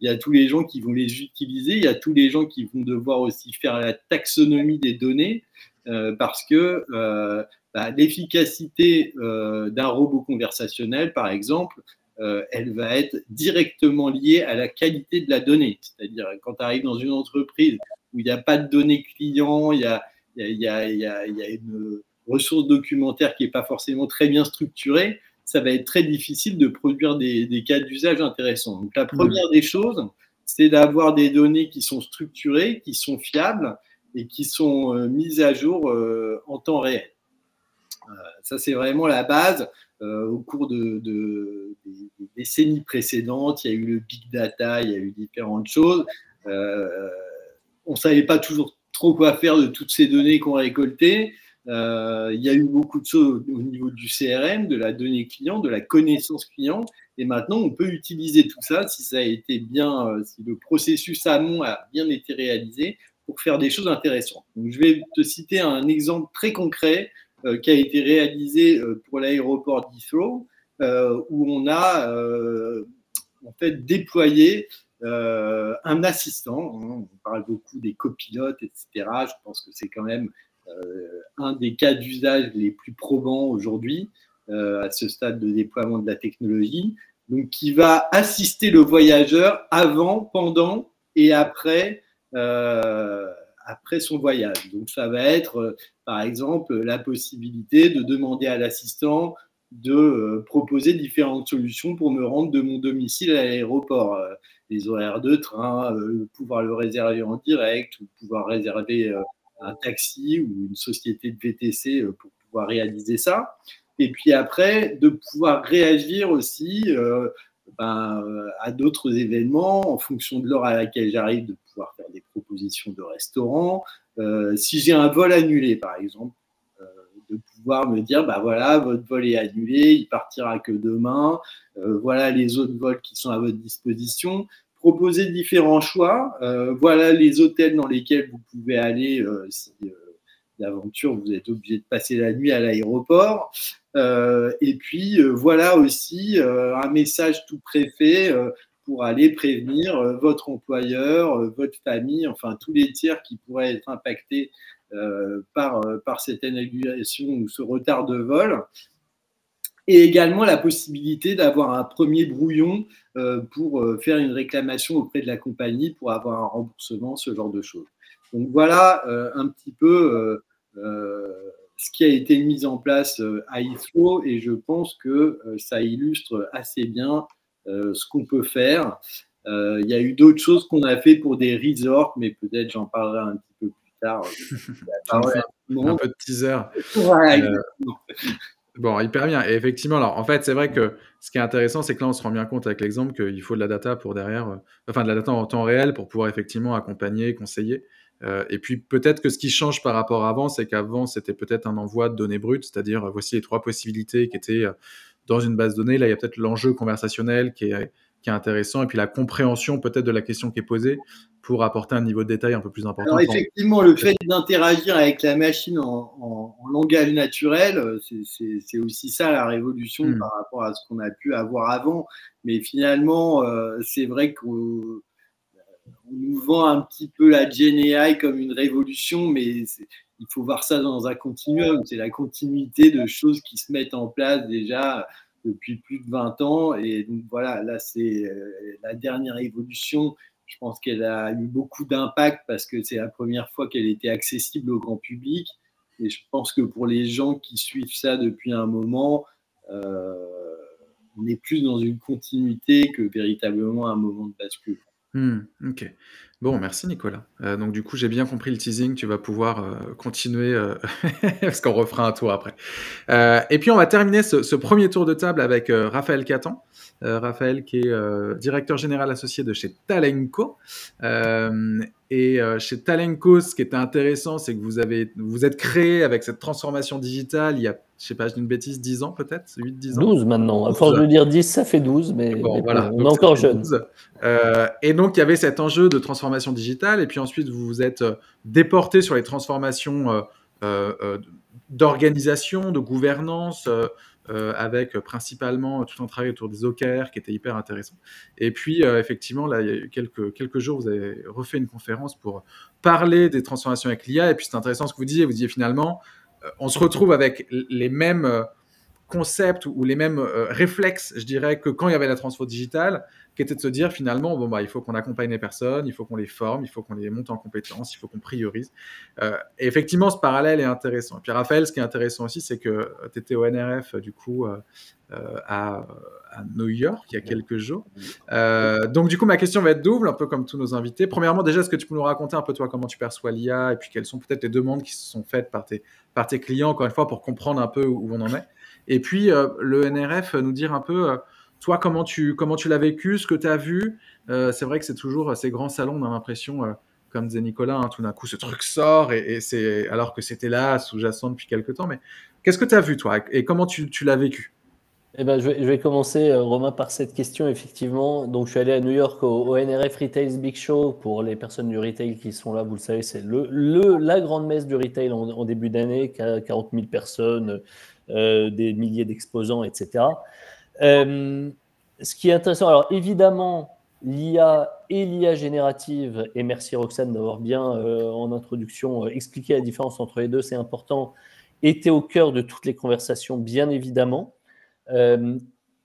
Il y a tous les gens qui vont les utiliser, il y a tous les gens qui vont devoir aussi faire la taxonomie des données, euh, parce que bah, l'efficacité d'un robot conversationnel, par exemple, elle va être directement liée à la qualité de la donnée. C'est-à-dire, quand tu arrives dans une entreprise où il n'y a pas de données clients, il y a il y, a, une ressource documentaire qui n'est pas forcément très bien structurée, ça va être très difficile de produire des, cas d'usage intéressants. Donc la première des choses, c'est d'avoir des données qui sont structurées, qui sont fiables et qui sont euh, mises à jour euh, en temps réel. Euh, ça, c'est vraiment la base. au cours de, des, décennies précédentes, il y a eu le big data, il y a eu différentes choses. on ne savait pas toujours trop quoi faire de toutes ces données qu'on récoltées. Euh, il y a eu beaucoup de choses au niveau du CRM, de la donnée client, de la connaissance client. Et maintenant, on peut utiliser tout ça si ça a été bien, euh, si le processus amont a bien été réalisé pour faire des choses intéressantes. Donc, je vais te citer un exemple très concret euh, qui a été réalisé pour l'aéroport d'Heathrow, où on a en fait déployé euh, un assistant. Hein, on parle beaucoup des copilotes, etc. Je pense que c'est quand même euh, un des cas d'usage les plus probants aujourd'hui euh, à ce stade de déploiement de la technologie. Donc, qui va assister le voyageur avant, pendant et après après son voyage. Donc ça va être, par exemple, la possibilité de demander à l'assistant de proposer différentes solutions pour me rendre de mon domicile à l'aéroport les horaires de train, euh, pouvoir le réserver en direct, ou pouvoir réserver euh, un taxi ou une société de VTC euh, pour pouvoir réaliser ça. Et puis après, de pouvoir réagir aussi ben, à d'autres événements en fonction de l'heure à laquelle j'arrive, de pouvoir faire des propositions de restaurants. si j'ai un vol annulé, par exemple, de pouvoir me dire, bah voilà, votre vol est annulé, il partira que demain, voilà les autres vols qui sont à votre disposition proposer différents choix. Euh, voilà les hôtels dans lesquels vous pouvez aller euh, si euh, d'aventure vous êtes obligé de passer la nuit à l'aéroport. et puis voilà aussi un message tout préfet pour aller prévenir votre employeur, votre famille, enfin tous les tiers qui pourraient être impactés par, par cette annulation ou ce retard de vol et également la possibilité d'avoir un premier brouillon euh, pour euh, faire une réclamation auprès de la compagnie pour avoir un remboursement, ce genre de choses. Donc voilà euh, un petit peu ce qui a été mis en place à Heathrow et je pense que ça illustre assez bien ce qu'on peut faire. Il y a eu d'autres choses qu'on a fait pour des resorts, mais peut-être j'en parlerai un petit peu plus tard. un peu de teaser. Bon, hyper bien. Et effectivement, alors en fait, c'est vrai que ce qui est intéressant, c'est que là, on se rend bien compte avec l'exemple qu'il faut de la data pour derrière, euh, enfin de la data en temps réel pour pouvoir effectivement accompagner, conseiller. Euh, et puis peut-être que ce qui change par rapport à avant, c'est qu'avant, c'était peut-être un envoi de données brutes, c'est-à-dire voici les trois possibilités qui étaient euh, dans une base de données. Là, il y a peut-être l'enjeu conversationnel qui est, qui est intéressant, et puis la compréhension peut-être de la question qui est posée pour apporter un niveau de détail un peu plus important. Alors effectivement, le fait d'interagir avec la machine en, langage naturel, c'est aussi ça la révolution hmm. par rapport à ce qu'on a pu avoir avant. Mais finalement, euh, c'est vrai qu'on nous vend un petit peu la GNI comme une révolution, mais il faut voir ça dans un continuum. C'est la continuité de choses qui se mettent en place déjà depuis plus de 20 ans. Et donc voilà, là, c'est euh, la dernière évolution. Je pense qu'elle a eu beaucoup d'impact parce que c'est la première fois qu'elle était accessible au grand public. Et je pense que pour les gens qui suivent ça depuis un moment, euh, on est plus dans une continuité que véritablement un moment de bascule. Hmm, ok. Bon, merci Nicolas. Euh, donc du coup, j'ai bien compris le teasing. Tu vas pouvoir euh, continuer euh, parce qu'on refera un tour après. et puis on va terminer ce, premier tour de table avec Raphaël Catan. Raphaël qui est directeur général associé de chez Talenco. Et chez Talenco, ce qui était intéressant, c'est que vous avez vous êtes créé avec cette transformation digitale il y a je sais pas, je dis une bêtise, 10 ans peut-être? 8, 10 ans? 12 maintenant. À force de dire 10, ça fait 12, mais, voilà. on est encore jeune. Euh, et donc, il y avait cet enjeu de transformation digitale, et puis ensuite, vous vous êtes euh, déporté sur les transformations euh, d'organisation, de gouvernance, avec principalement tout un travail autour des OKR qui était hyper intéressant. Et puis, effectivement, là, il y a quelques, quelques jours, vous avez refait une conférence pour parler des transformations avec l'IA, et puis c'est intéressant ce que vous disiez, vous disiez finalement, on se retrouve avec les mêmes euh, concepts ou les mêmes euh, réflexes, je dirais, que quand il y avait la transfo digitale, qui était de se dire finalement, bon, bah, il faut qu'on accompagne les personnes, il faut qu'on les forme, il faut qu'on les monte en compétences, il faut qu'on priorise. Euh, et effectivement, ce parallèle est intéressant. Et puis Raphaël, ce qui est intéressant aussi, c'est que tu étais au NRF, du coup, à, New York il y a quelques jours. donc, du coup, ma question va être double, un peu comme tous nos invités. Premièrement, déjà, est-ce que tu peux nous raconter un peu, toi, comment tu perçois l'IA et puis quelles sont peut-être les demandes qui se sont faites par tes, par tes clients, encore une fois, pour comprendre un peu où on en est? Et puis, le NRF, nous dire un peu toi, comment tu, comment tu l'as vécu, ce que tu as vu? Euh, C'est vrai que c'est toujours ces grands salons, on a l'impression, euh, comme disait Nicolas, hein, tout d'un coup, ce truc sort, et, c'est alors que c'était là, sous-jacent depuis quelques temps. Mais qu'est-ce que tu as vu, toi, et comment tu, l'as vécu? Eh ben, je, vais, commencer, euh, Romain, par cette question, effectivement. Donc, je suis allé à New York au, NRF Retail Big Show. Pour les personnes du retail qui sont là, vous le savez, c'est le, la grande messe du retail en, début d'année, 40 000 personnes, des milliers d'exposants, etc. Euh, ce qui est intéressant, alors évidemment, l'IA et l'IA générative, et merci Roxane d'avoir bien euh, en introduction euh, expliqué la différence entre les deux, c'est important, étaient au cœur de toutes les conversations, bien évidemment.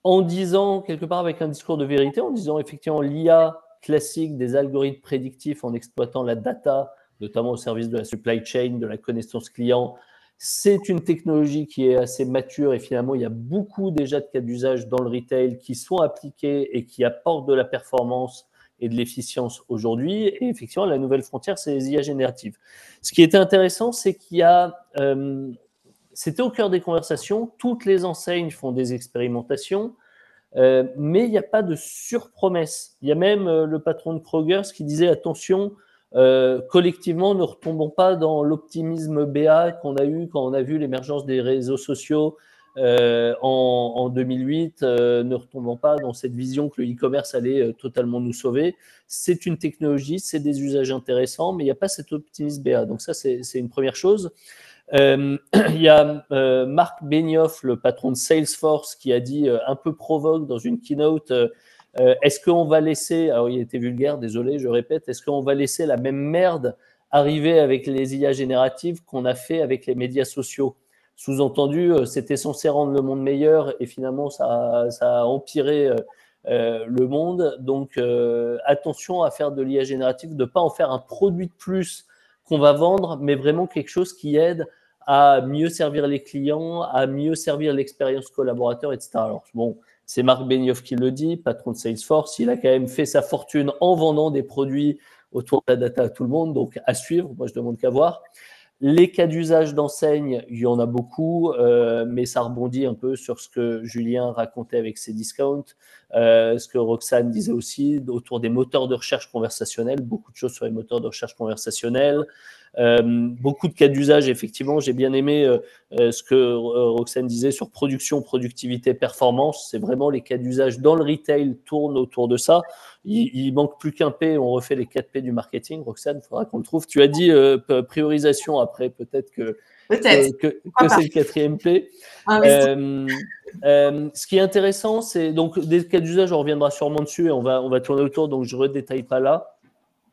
en disant, quelque part avec un discours de vérité, en disant effectivement l'IA classique des algorithmes prédictifs en exploitant la data, notamment au service de la supply chain, de la connaissance client, c'est une technologie qui est assez mature et finalement, il y a beaucoup déjà de cas d'usage dans le retail qui sont appliqués et qui apportent de la performance et de l'efficience aujourd'hui. Et effectivement, la nouvelle frontière, c'est les IA génératives. Ce qui était intéressant, c'est qu'il y a, euh, c'était au cœur des conversations, toutes les enseignes font des expérimentations, euh, mais il n'y a pas de surpromesse. Il y a même euh, le patron de Kroger qui disait attention, euh, collectivement, ne retombons pas dans l'optimisme BA qu'on a eu quand on a vu l'émergence des réseaux sociaux euh, en, 2008. Euh, ne retombons pas dans cette vision que le e-commerce allait totalement nous sauver. C'est une technologie, c'est des usages intéressants, mais il n'y a pas cet optimisme BA. Donc ça, c'est une première chose. il y a Marc Benioff, le patron de Salesforce, qui a dit un peu provoque dans une keynote euh, est-ce qu'on va laisser, alors il était vulgaire, désolé, je répète, est-ce qu'on va laisser la même merde arriver avec les IA génératives qu'on a fait avec les médias sociaux? Sous-entendu, euh, c'était censé rendre le monde meilleur et finalement ça, a empiré euh, le monde. Donc attention à faire de l'IA générative, de ne pas en faire un produit de plus qu'on va vendre, mais vraiment quelque chose qui aide à mieux servir les clients, à mieux servir l'expérience collaborateur, etc. Alors bon, C'est Marc Benioff qui le dit, patron de Salesforce. Il a quand même fait sa fortune en vendant des produits autour de la data à tout le monde, donc à suivre. Moi, je demande qu'à voir. Les cas d'usage d'enseigne, il y en a beaucoup, euh, mais ça rebondit un peu sur ce que Julien racontait avec ses discounts, euh, ce que Roxane disait aussi autour des moteurs de recherche conversationnels, beaucoup de choses sur les moteurs de recherche conversationnels, euh, beaucoup de cas d'usage, effectivement. J'ai bien aimé euh, ce que Roxane disait sur production, productivité, performance. C'est vraiment les cas d'usage dans le retail tournent autour de ça. Il, il manque plus qu'un P, on refait les 4 P du marketing. Roxane, il faudra qu'on le trouve. Tu as dit priorisation après, peut-être que Peut-être. que, que c'est le quatrième P. Ah, Euh, euh, ce qui est intéressant, c'est donc des cas d'usage, on reviendra sûrement dessus et on va, on va tourner autour, donc je ne redétaille pas là.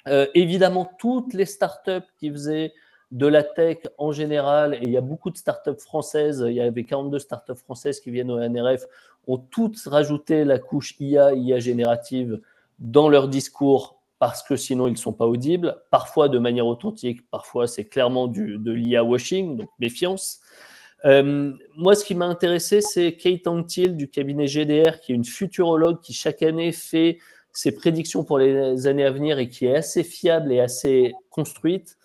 Euh, évidemment, toutes les startups qui faisaient de la tech en général, et il y a beaucoup de startups françaises, il y avait 42 startups françaises qui viennent au NRF, ont toutes rajouté la couche IA, IA générative dans leur discours parce que sinon ils ne sont pas audibles, parfois de manière authentique, parfois c'est clairement du, de l'IA washing, donc méfiance. Euh, moi, ce qui m'a intéressé, c'est Kate Antil du cabinet GDR, qui est une futurologue qui chaque année fait ses prédictions pour les années à venir et qui est assez fiable et assez construite,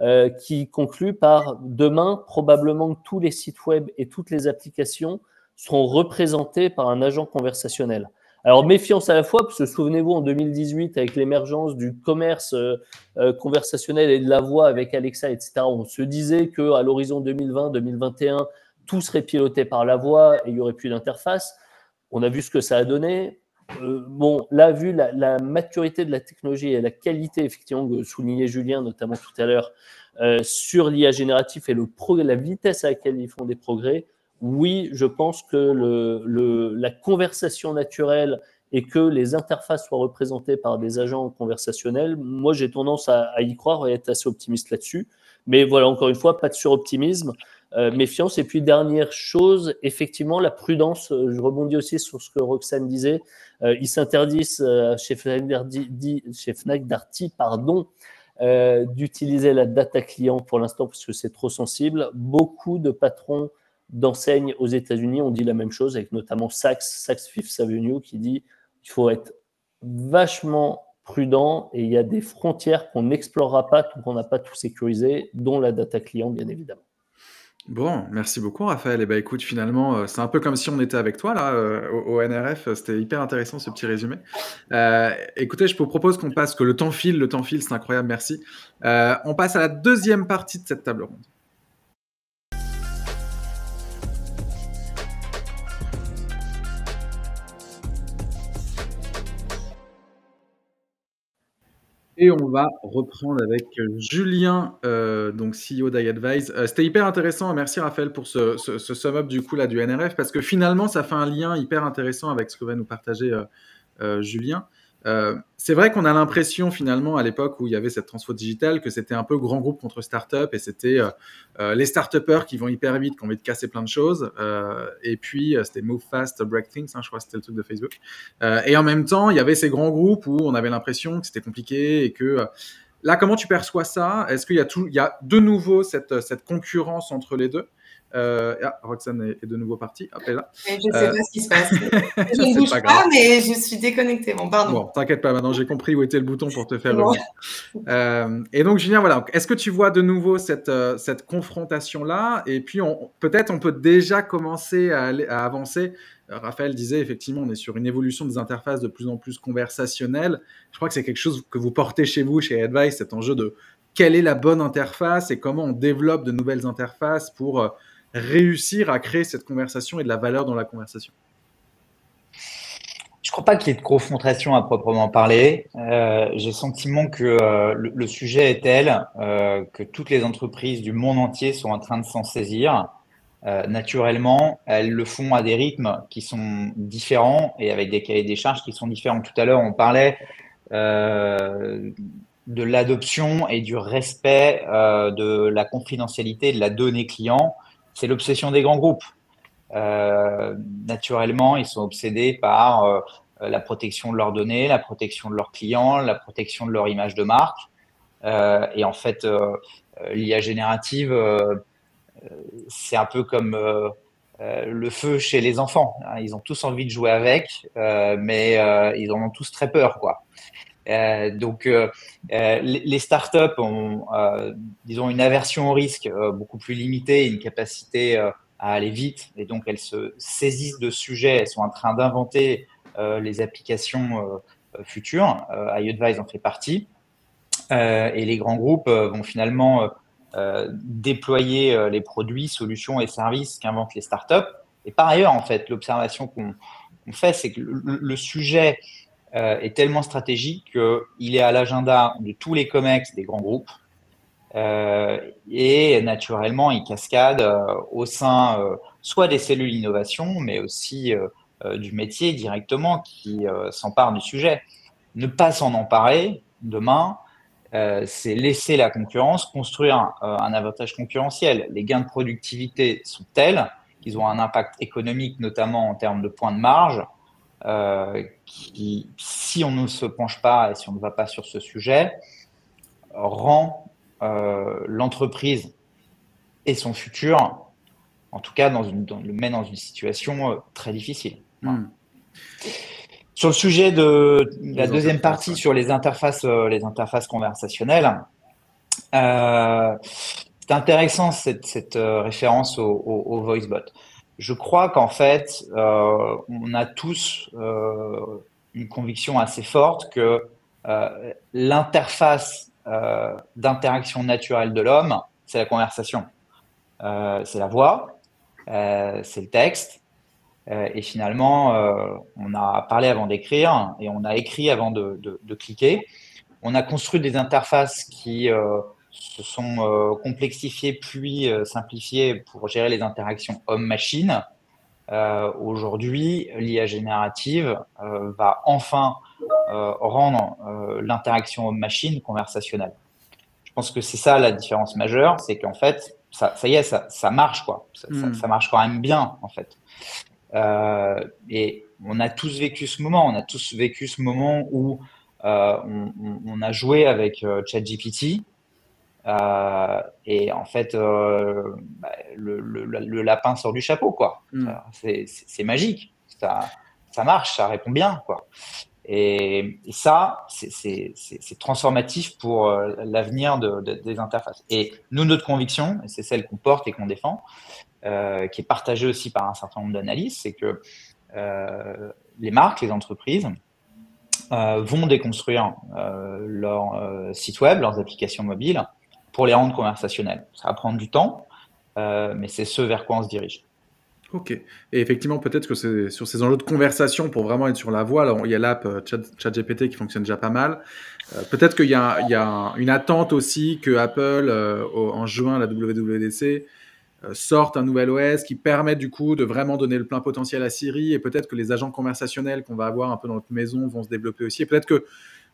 euh, qui conclut par demain, probablement tous les sites web et toutes les applications seront représentés par un agent conversationnel. Alors, méfiance à la fois, parce que souvenez-vous, en 2018, avec l'émergence du commerce euh, euh, conversationnel et de la voix avec Alexa, etc., on se disait qu'à l'horizon 2020-2021, tout serait piloté par la voix et il n'y aurait plus d'interface. On a vu ce que ça a donné. Euh, bon, là, vu la, maturité de la technologie et la qualité, effectivement, que soulignait Julien, notamment tout à l'heure, sur l'IA génératif et le progrès, la vitesse à laquelle ils font des progrès, oui, je pense que la conversation naturelle et que les interfaces soient représentées par des agents conversationnels, moi j'ai tendance à, à, y croire et être assez optimiste là-dessus. Mais voilà, encore une fois, pas de suroptimisme, euh, méfiance. Et puis dernière chose, effectivement, la prudence. Je rebondis aussi sur ce que Roxane disait. Euh, ils s'interdisent euh, chez Fnac Darty, chez Fnac Darty pardon, euh, d'utiliser la data client pour l'instant parce que c'est trop sensible. Beaucoup de patrons d'enseignes aux États-Unis ont dit la même chose, avec notamment Saks, Saks Fifth Avenue, qui dit qu'il faut être vachement prudent et il y a des frontières qu'on n'explorera pas tant qu'on n'a pas tout sécurisé, dont la data client, bien évidemment. Bon, merci beaucoup Raphaël. Et bah écoute, finalement, euh, c'est un peu comme si on était avec toi là euh, au, NRF. C'était hyper intéressant ce petit résumé. Euh, écoutez, je vous propose qu'on passe, que le temps file, le temps file, c'est incroyable, merci. On passe à la deuxième partie de cette table ronde. Et on va reprendre avec Julien, euh, donc CEO d'iAdvise. Euh, C'était hyper intéressant. Merci Raphaël pour ce, sum-up du coup là du NRF parce que finalement ça fait un lien hyper intéressant avec ce que va nous partager euh, euh Julien. Euh, c'est vrai qu'on a l'impression finalement à l'époque où il y avait cette transfo digitale que c'était un peu grand groupe contre start-up et c'était euh, les start-upers qui vont hyper vite, qui ont envie de casser plein de choses. et puis c'était Move Fast, Break Things, hein, je crois c'était le truc de Facebook. et en même temps, il y avait ces grands groupes où on avait l'impression que c'était compliqué et que là, comment tu perçois ça? Est-ce qu'il y a y a de nouveau cette concurrence entre les deux? Euh, ah, Roxane est, est, de nouveau partie. Hop, là. je ne sais euh... pas ce qui se passe. je ne bouge pas, pas mais je suis déconnecté. Bon, pardon. Bon, t'inquiète pas, maintenant j'ai compris où était le bouton pour te faire bon. euh, Et donc, Julien, voilà. Est-ce que tu vois de nouveau cette, euh, cette confrontation-là? Et puis, peut-être on peut déjà commencer à, aller, à avancer. Raphaël disait effectivement, on est sur une évolution des interfaces de plus en plus conversationnelles. Je crois que c'est quelque chose que vous portez chez vous, chez Advice, cet enjeu de quelle est la bonne interface et comment on développe de nouvelles interfaces pour euh, réussir à créer cette conversation et de la valeur dans la conversation Je ne crois pas qu'il y ait de confrontation à proprement parler. Euh, J'ai le sentiment que euh, le, sujet est tel euh, que toutes les entreprises du monde entier sont en train de s'en saisir. Naturellement, elles le font à des rythmes qui sont différents et avec des cahiers des charges qui sont différents. Tout à l'heure, on parlait de l'adoption et du respect de la confidentialité de la donnée client c'est l'obsession des grands groupes. Euh, naturellement, ils sont obsédés par euh, la protection de leurs données, la protection de leurs clients, la protection de leur image de marque. Euh, et en fait, l'IA générative, c'est un peu comme le feu chez les enfants. Hein. Ils ont tous envie de jouer avec, mais ils en ont tous très peur, quoi. Donc, les, les, startups ont, disons, une aversion au risque beaucoup plus limitée, une capacité à aller vite, et donc elles se saisissent de sujets. Elles sont en train d'inventer les applications futures. iAdvise en fait partie. et les grands groupes vont finalement euh, déployer euh, les produits, solutions et services qu'inventent les startups. Et par ailleurs, en fait, l'observation qu'on fait, c'est que le, sujet euh, est tellement stratégique qu'il est à l'agenda de tous les COMEX des grands groupes. et naturellement, il cascade au sein soit des cellules innovation, mais aussi du métier directement qui s'empare du sujet. Ne pas s'en emparer demain, euh, c'est laisser la concurrence construire euh, un, avantage concurrentiel. Les gains de productivité sont tels qu'ils ont un impact économique, notamment en termes de points de marge, euh, qui, si on ne se penche pas et si on ne va pas sur ce sujet, rend l'entreprise et son futur, en tout cas, dans une, le met dans une situation très difficile. Hmm. Sur le sujet de la deuxième partie sur les interfaces, euh, les interfaces conversationnelles, euh, c'est intéressant cette, euh, référence au, VoiceBot. Je crois qu'en fait, on a tous une conviction assez forte que l'interface d'interaction naturelle de l'homme, c'est la conversation. c'est la voix, c'est le texte, euh, et finalement, euh, on a parlé avant d'écrire et on a écrit avant de, cliquer. On a construit des interfaces qui euh, se sont complexifiées puis simplifiées pour gérer les interactions homme-machine. Aujourd'hui, l'IA générative va enfin rendre l'interaction homme-machine conversationnelle. Je pense que c'est ça la différence majeure, c'est qu'en fait, ça, y est, ça, marche quoi. Hmm. ça, marche quand même bien en fait. Euh, et on a tous vécu ce moment, on a tous vécu ce moment où euh, on, a joué avec euh, et en fait, bah, le, lapin sort du chapeau, quoi. Mm. C'est magique, ça, ça marche, ça répond bien, quoi. Et, ça, c'est transformatif pour l'avenir des interfaces. Et nous, notre conviction, c'est celle qu'on porte et qu'on défend, euh, qui est partagé aussi par un certain nombre d'analyses, c'est que euh, les marques, les entreprises euh, vont déconstruire leur site web, leurs applications mobiles pour les rendre conversationnelles. Ça va prendre du temps, mais c'est ce vers quoi on se dirige. Ok. Et effectivement, peut-être que c'est sur ces enjeux de conversation, pour vraiment être sur la voie, alors, il y a l'app ChatGPT qui fonctionne déjà pas mal. peut-être qu'il y, a une attente aussi que Apple, en juin, la WWDC, euh, sortent un nouvel OS qui permet du coup de vraiment donner le plein potentiel à Siri et peut-être que les agents conversationnels qu'on va avoir un peu dans notre maison vont se développer aussi et peut-être que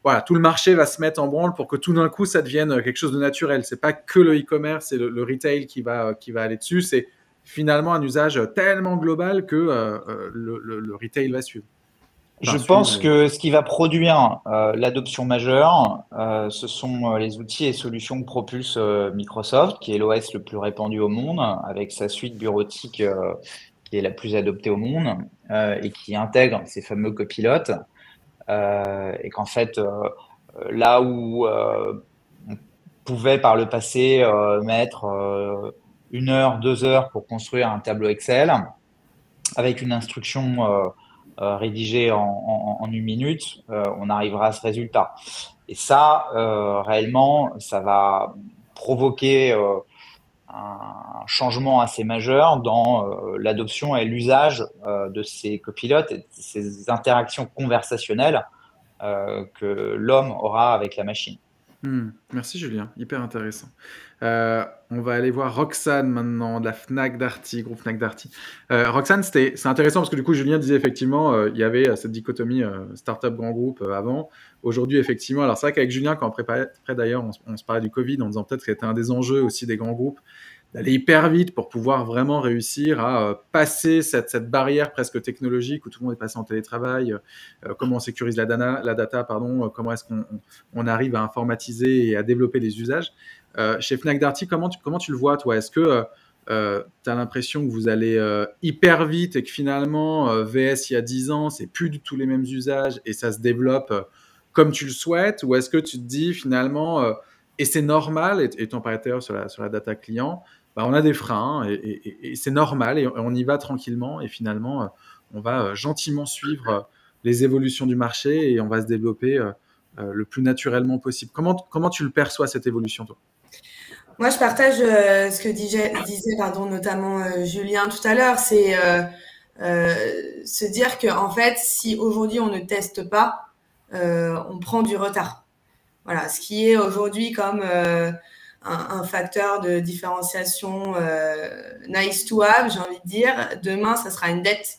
voilà, tout le marché va se mettre en branle pour que tout d'un coup ça devienne quelque chose de naturel. C'est pas que le e-commerce et le, retail qui va, qui va aller dessus, c'est finalement un usage tellement global que euh, euh, le, le, retail va suivre. Je pense que ce qui va produire euh, l'adoption majeure, euh, ce sont euh, les outils et solutions que propulse Microsoft, qui est l'OS le plus répandu au monde, avec sa suite bureautique qui est la plus adoptée au monde et qui intègre ces fameux copilotes. Et qu'en fait, là où on pouvait par le passé mettre une heure, deux heures pour construire un tableau Excel, avec une instruction euh, rédigé en, une minute, euh, on arrivera à ce résultat. Et ça, euh, réellement, ça va provoquer un changement assez majeur dans l'adoption et l'usage de ces copilotes et de ces interactions conversationnelles que l'homme aura avec la machine. Hmm. merci Julien, hyper intéressant. Euh, on va aller voir Roxane maintenant, de la Fnac Darty, groupe Fnac Darty. Euh, Roxane, c'est intéressant parce que du coup, Julien disait effectivement, euh, il y avait cette dichotomie startup grand groupe avant. Aujourd'hui, effectivement, alors c'est vrai qu'avec Julien, quand on préparait d'ailleurs, on, se parlait du Covid en disant peut-être que c'était un des enjeux aussi des grands groupes d'aller hyper vite pour pouvoir vraiment réussir à passer cette, cette, barrière presque technologique où tout le monde est passé en télétravail, comment on sécurise la data, pardon, comment est-ce qu'on on arrive à informatiser et à développer les usages. Chez Fnac Darty, comment tu, comment tu le vois, toi? Est-ce que euh, tu as l'impression que vous allez euh, hyper vite et que finalement, euh, VS il y a 10 ans, c'est plus du tout les mêmes usages et ça se développe comme tu le souhaites? Ou est-ce que tu te dis finalement, et c'est normal, et, étant par ailleurs sur la, sur la data client, bah, on a des freins hein, et, c'est normal et on y va tranquillement et finalement, on va gentiment suivre les évolutions du marché et on va se développer le plus naturellement possible. Comment, comment tu le perçois cette évolution toi? Moi, je partage euh, ce que disait, notamment euh, Julien tout à l'heure, c'est euh, se dire que en fait, si aujourd'hui on ne teste pas, on prend du retard. Voilà, ce qui est aujourd'hui comme un, un, facteur de différenciation nice to have, j'ai envie de dire, demain, ça sera une dette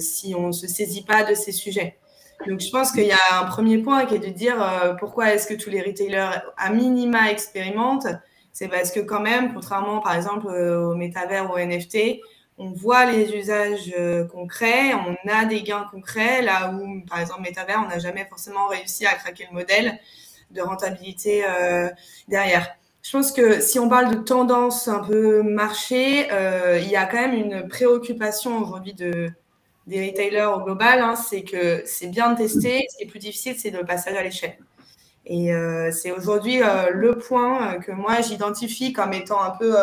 si on ne se saisit pas de ces sujets. Donc, je pense qu'il y a un premier point qui est de dire pourquoi est-ce que tous les retailers à minima expérimentent c'est parce que quand même, contrairement par exemple euh, au métavers ou au NFT, on voit les usages euh, concrets, on a des gains concrets, là où par exemple métavers, on n'a jamais forcément réussi à craquer le modèle de rentabilité euh, derrière. Je pense que si on parle de tendance un peu marché, il y a quand même une préoccupation aujourd'hui de, des retailers au global, hein, c'est que c'est bien de tester, ce qui est plus difficile, c'est le passage à l'échelle. Et euh, c'est aujourd'hui euh, le point euh, que moi j'identifie comme étant un peu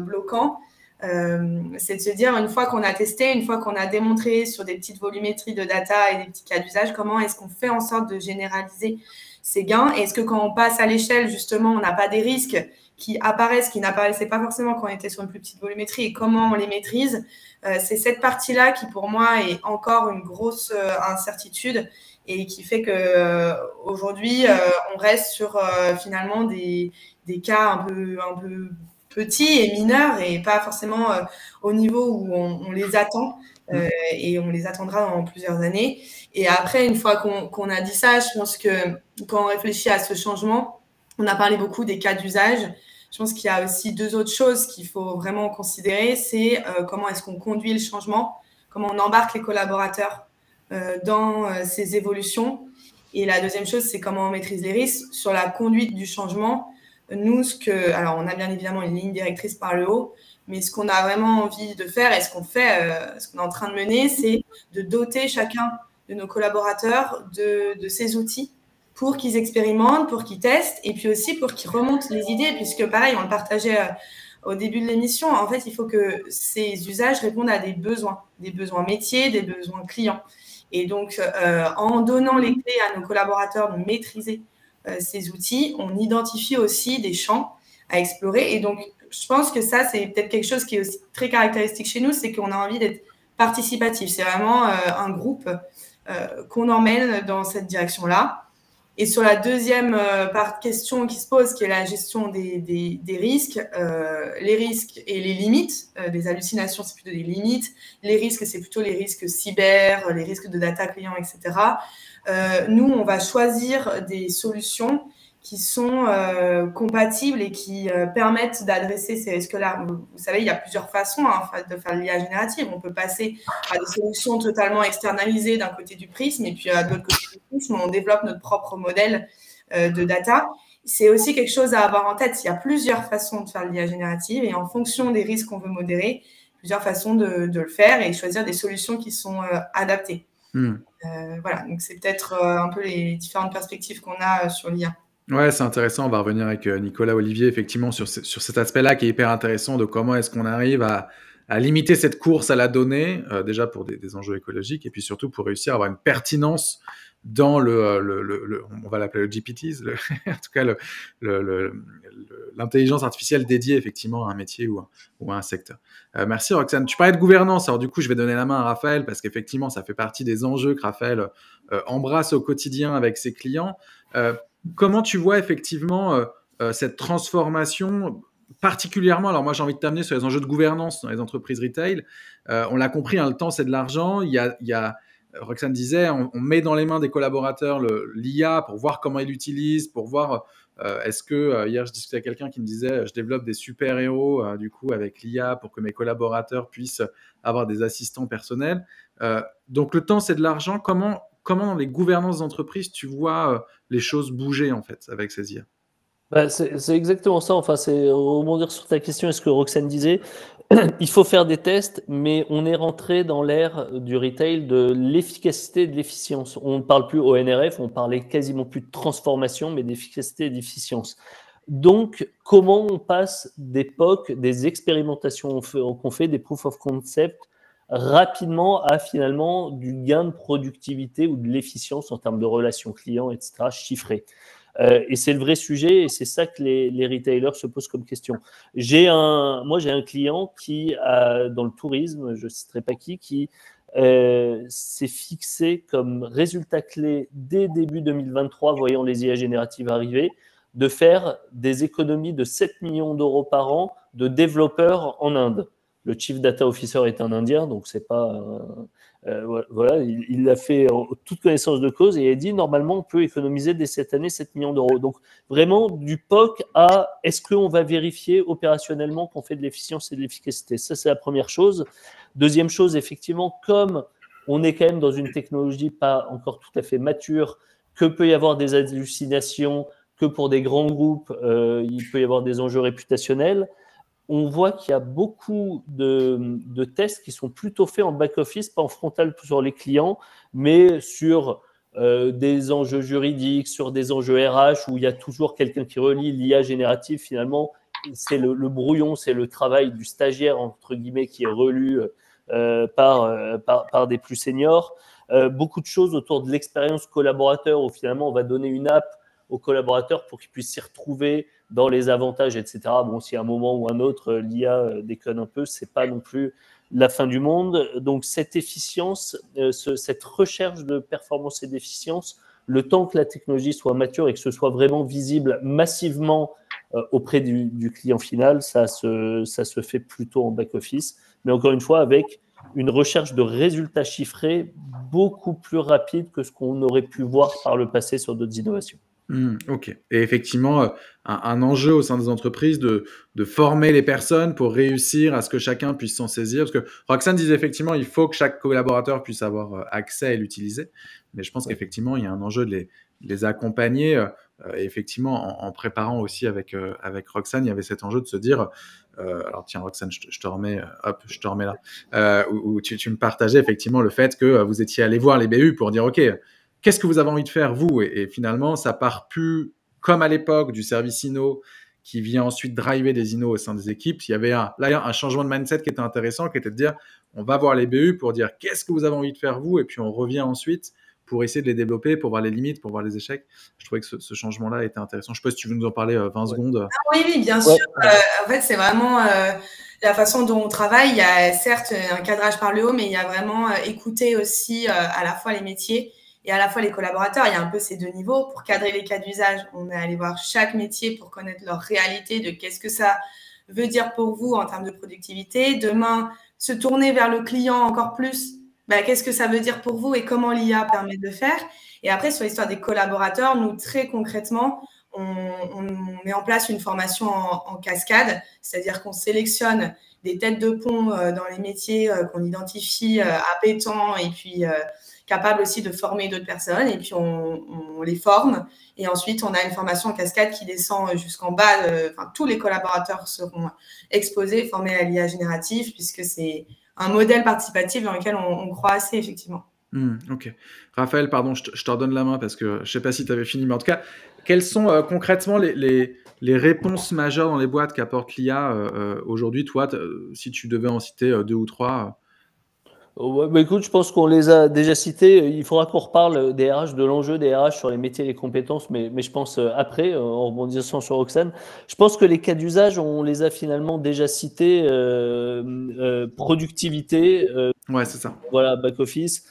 bloquant. c'est de se dire, une fois qu'on a testé, une fois qu'on a démontré sur des petites volumétries de data et des petits cas d'usage, comment est-ce qu'on fait en sorte de généraliser ces gains? Est-ce que quand on passe à l'échelle, justement, on n'a pas des risques qui apparaissent, qui n'apparaissaient pas forcément quand on était sur une plus petite volumétrie et comment on les maîtrise? C'est cette partie-là qui, pour moi, est encore une grosse incertitude et qui fait que euh, aujourd'hui euh, on reste sur euh, finalement des, des, cas un peu un peu petits et mineurs et pas forcément au niveau où on, on les attend et on les attendra dans plusieurs années. Et après, une fois qu'on a dit ça, je pense que quand on réfléchit à ce changement, on a parlé beaucoup des cas d'usage. Je pense qu'il y a aussi deux autres choses qu'il faut vraiment considérer. C'est comment est-ce qu'on conduit le changement, comment on embarque les collaborateurs dans euh, ces évolutions. Et la deuxième chose, c'est comment on maîtrise les risques sur la conduite du changement. Nous, ce que, alors on a bien évidemment une ligne directrice par le haut, mais ce qu'on a vraiment envie de faire et ce qu'on fait, euh, ce qu'on est en train de mener, c'est de doter chacun de nos collaborateurs de, de ces outils pour qu'ils expérimentent, pour qu'ils testent et puis aussi pour qu'ils remontent les idées, puisque pareil, on le partageait au début de l'émission, en fait, il faut que ces usages répondent à des besoins, des besoins métiers, des besoins clients. Et donc, euh, en donnant les clés à nos collaborateurs de maîtriser euh, ces outils, on identifie aussi des champs à explorer. Et donc, je pense que ça, c'est peut-être quelque chose qui est aussi très caractéristique chez nous, c'est qu'on a envie d'être participatif. C'est vraiment euh, un groupe qu'on emmène dans cette direction-là. Et sur la deuxième euh, question qui se pose, qui est la gestion des, risques, euh, les risques et les limites, euh, des hallucinations, c'est plutôt des limites, les risques, c'est plutôt les risques cyber, les risques de data client, etc. Nous, on va choisir des solutions qui sont euh, compatibles et qui euh, permettent d'adresser ces risques-là. Vous, savez, il y a plusieurs façons hein, de faire l'IA générative. On peut passer à des solutions totalement externalisées d'un côté du prisme et puis à d'autre côté du prisme, on développe notre propre modèle euh, de data. C'est aussi quelque chose à avoir en tête. Il y a plusieurs façons de faire l'IA générative et en fonction des risques qu'on veut modérer, plusieurs façons de, de, le faire et choisir des solutions qui sont adaptées. Hmm. voilà, donc c'est peut-être un peu les différentes perspectives qu'on a sur l'IA. Ouais, c'est intéressant. On va revenir avec euh, Nicolas Olivier, effectivement, sur, sur cet aspect-là qui est hyper intéressant de comment est-ce qu'on arrive à, à, limiter cette course à la donnée, euh, déjà pour des, des, enjeux écologiques, et puis surtout pour réussir à avoir une pertinence dans le, euh, le, le, on va l'appeler le GPTs, en tout cas l'intelligence artificielle dédiée effectivement à un métier ou, ou à un secteur. Merci Roxane. Tu parlais de gouvernance, alors du coup je vais donner la main à Raphaël parce qu'effectivement ça fait partie des enjeux que Raphaël embrasse au quotidien avec ses clients. Comment tu vois effectivement euh, euh, cette transformation particulièrement, alors moi j'ai envie de t'amener sur les enjeux de gouvernance dans les entreprises retail. Euh, on l'a compris, hein, le temps c'est de l'argent. Il y a, y a Roxane disait, on, met dans les mains des collaborateurs l'IA pour voir comment ils l'utilisent, pour voir est-ce que hier je discutais avec quelqu'un qui me disait, je développe des super héros du coup avec l'IA pour que mes collaborateurs puissent avoir des assistants personnels. donc le temps c'est de l'argent. Comment comment dans les gouvernances d'entreprise tu vois euh, les choses bouger en fait avec ces IA bah, c'est exactement ça. Enfin, c'est rebondir sur ta question. Est-ce que Roxane disait il faut faire des tests, mais on est rentré dans l'ère du retail de l'efficacité et de l'efficience. On ne parle plus au NRF, on parlait quasiment plus de transformation, mais d'efficacité et d'efficience. Donc, comment on passe d'époque, des expérimentations qu'on fait, des proof of concept, rapidement à finalement du gain de productivité ou de l'efficience en termes de relations clients, etc., chiffrés. Euh, et c'est le vrai sujet et c'est ça que les, retailers se posent comme question. Un, moi, j'ai un client qui, a, dans le tourisme, je ne citerai pas qui, qui euh, s'est fixé comme résultat clé dès début 2023, voyant les IA génératives arriver, de faire des économies de 7 millions d'euros par an de développeurs en Inde. Le Chief Data Officer est un Indien, donc c'est pas. Euh, voilà, il l'a fait en toute connaissance de cause et a dit normalement on peut économiser dès cette année 7 millions d'euros. Donc vraiment du POC à est-ce qu'on va vérifier opérationnellement qu'on fait de l'efficience et de l'efficacité? Ça c'est la première chose. Deuxième chose, effectivement, comme on est quand même dans une technologie pas encore tout à fait mature, que peut y avoir des hallucinations, que pour des grands groupes, euh, il peut y avoir des enjeux réputationnels on voit qu'il y a beaucoup de, tests qui sont plutôt faits en back-office, pas en frontal sur les clients, mais sur euh, des enjeux juridiques, sur des enjeux RH, où il y a toujours quelqu'un qui relie l'IA générative. Finalement, c'est le, brouillon, c'est le travail du stagiaire, entre guillemets, qui est relu euh, par, par, des plus seniors. Euh, beaucoup de choses autour de l'expérience collaborateur, où finalement, on va donner une app aux collaborateurs pour qu'ils puissent s'y retrouver dans les avantages, etc. Bon, si à un moment ou un autre, euh, l'IA euh, déconne un peu, c'est pas non plus la fin du monde. Donc, cette efficience, euh, cette recherche de performance et d'efficience, le temps que la technologie soit mature et que ce soit vraiment visible massivement auprès du, client final, ça se, ça se fait plutôt en back-office. Mais encore une fois, avec une recherche de résultats chiffrés beaucoup plus rapide que ce qu'on aurait pu voir par le passé sur d'autres innovations. Mmh, ok. Et effectivement, euh, un, enjeu au sein des entreprises de, de, former les personnes pour réussir à ce que chacun puisse s'en saisir. Parce que Roxane disait effectivement, il faut que chaque collaborateur puisse avoir euh, accès et l'utiliser. Mais je pense qu'effectivement, il y a un enjeu de les, les accompagner. Euh, et effectivement, en, préparant aussi avec, avec Roxane, il y avait cet enjeu de se dire, alors tiens Roxane, je, te remets, hop, je te remets là, où, tu, tu, me partageais effectivement le fait que vous étiez allé voir les BU pour dire, OK, qu'est-ce que vous avez envie de faire, vous? Et, finalement, ça part plus comme à l'époque du service Inno qui vient ensuite driver des Inno au sein des équipes. Il y avait un, là, un changement de mindset qui était intéressant, qui était de dire, on va voir les BU pour dire qu'est-ce que vous avez envie de faire, vous, et puis on revient ensuite pour essayer de les développer, pour voir les limites, pour voir les échecs. Je trouvais que ce, changement-là était intéressant. Je ne sais pas si tu veux nous en parler 20 euh, secondes. Ah oui, oui, bien sûr. Euh, en fait, c'est vraiment euh, la façon dont on travaille. Il y a certes un cadrage par le haut, mais il y a vraiment écouter aussi à la fois les métiers et à la fois les collaborateurs. Il y a un peu ces deux niveaux. Pour cadrer les cas d'usage, on est allé voir chaque métier pour connaître leur réalité de qu'est-ce que ça veut dire pour vous en termes de productivité. Demain, se tourner vers le client encore plus. Bah, qu'est-ce que ça veut dire pour vous et comment l'IA permet de faire Et après, sur l'histoire des collaborateurs, nous, très concrètement, on, met en place une formation en, cascade, c'est-à-dire qu'on sélectionne des têtes de pont euh, dans les métiers euh, qu'on identifie euh, appétants et puis capable aussi de former d'autres personnes et puis on, les forme et ensuite on a une formation en cascade qui descend jusqu'en bas. Euh, enfin, tous les collaborateurs seront exposés, formés à l'IA génératif puisque c'est un modèle participatif dans lequel on, croit assez effectivement. Hmm, ok. Raphaël, pardon, je te, redonne la main parce que je ne sais pas si tu avais fini, mais en tout cas, quelles sont euh, concrètement les, les, réponses majeures dans les boîtes qu'apporte l'IA euh, aujourd'hui? Toi, si tu devais en citer deux ou trois Ouais, bah écoute, je pense qu'on les a déjà cités. Il faudra qu'on reparle des RH, de l'enjeu des RH sur les métiers et les compétences, mais, mais je pense euh, après, euh, en rebondissant sur Roxane. Je pense que les cas d'usage, on les a finalement déjà cités. Euh, euh productivité. ouais, c'est ça. Voilà, back-office.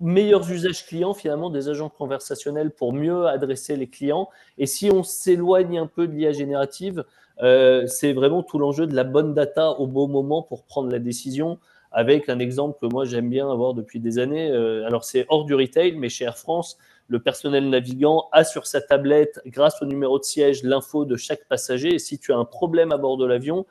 meilleurs usages clients, finalement, des agents conversationnels pour mieux adresser les clients. Et si on s'éloigne un peu de l'IA générative, euh, c'est vraiment tout l'enjeu de la bonne data au bon moment pour prendre la décision. Avec un exemple que moi j'aime bien avoir depuis des années. Euh, alors c'est hors du retail, mais chez Air France, le personnel navigant a sur sa tablette, grâce au numéro de siège, l'info de chaque passager. Et si tu as un problème à bord de l'avion,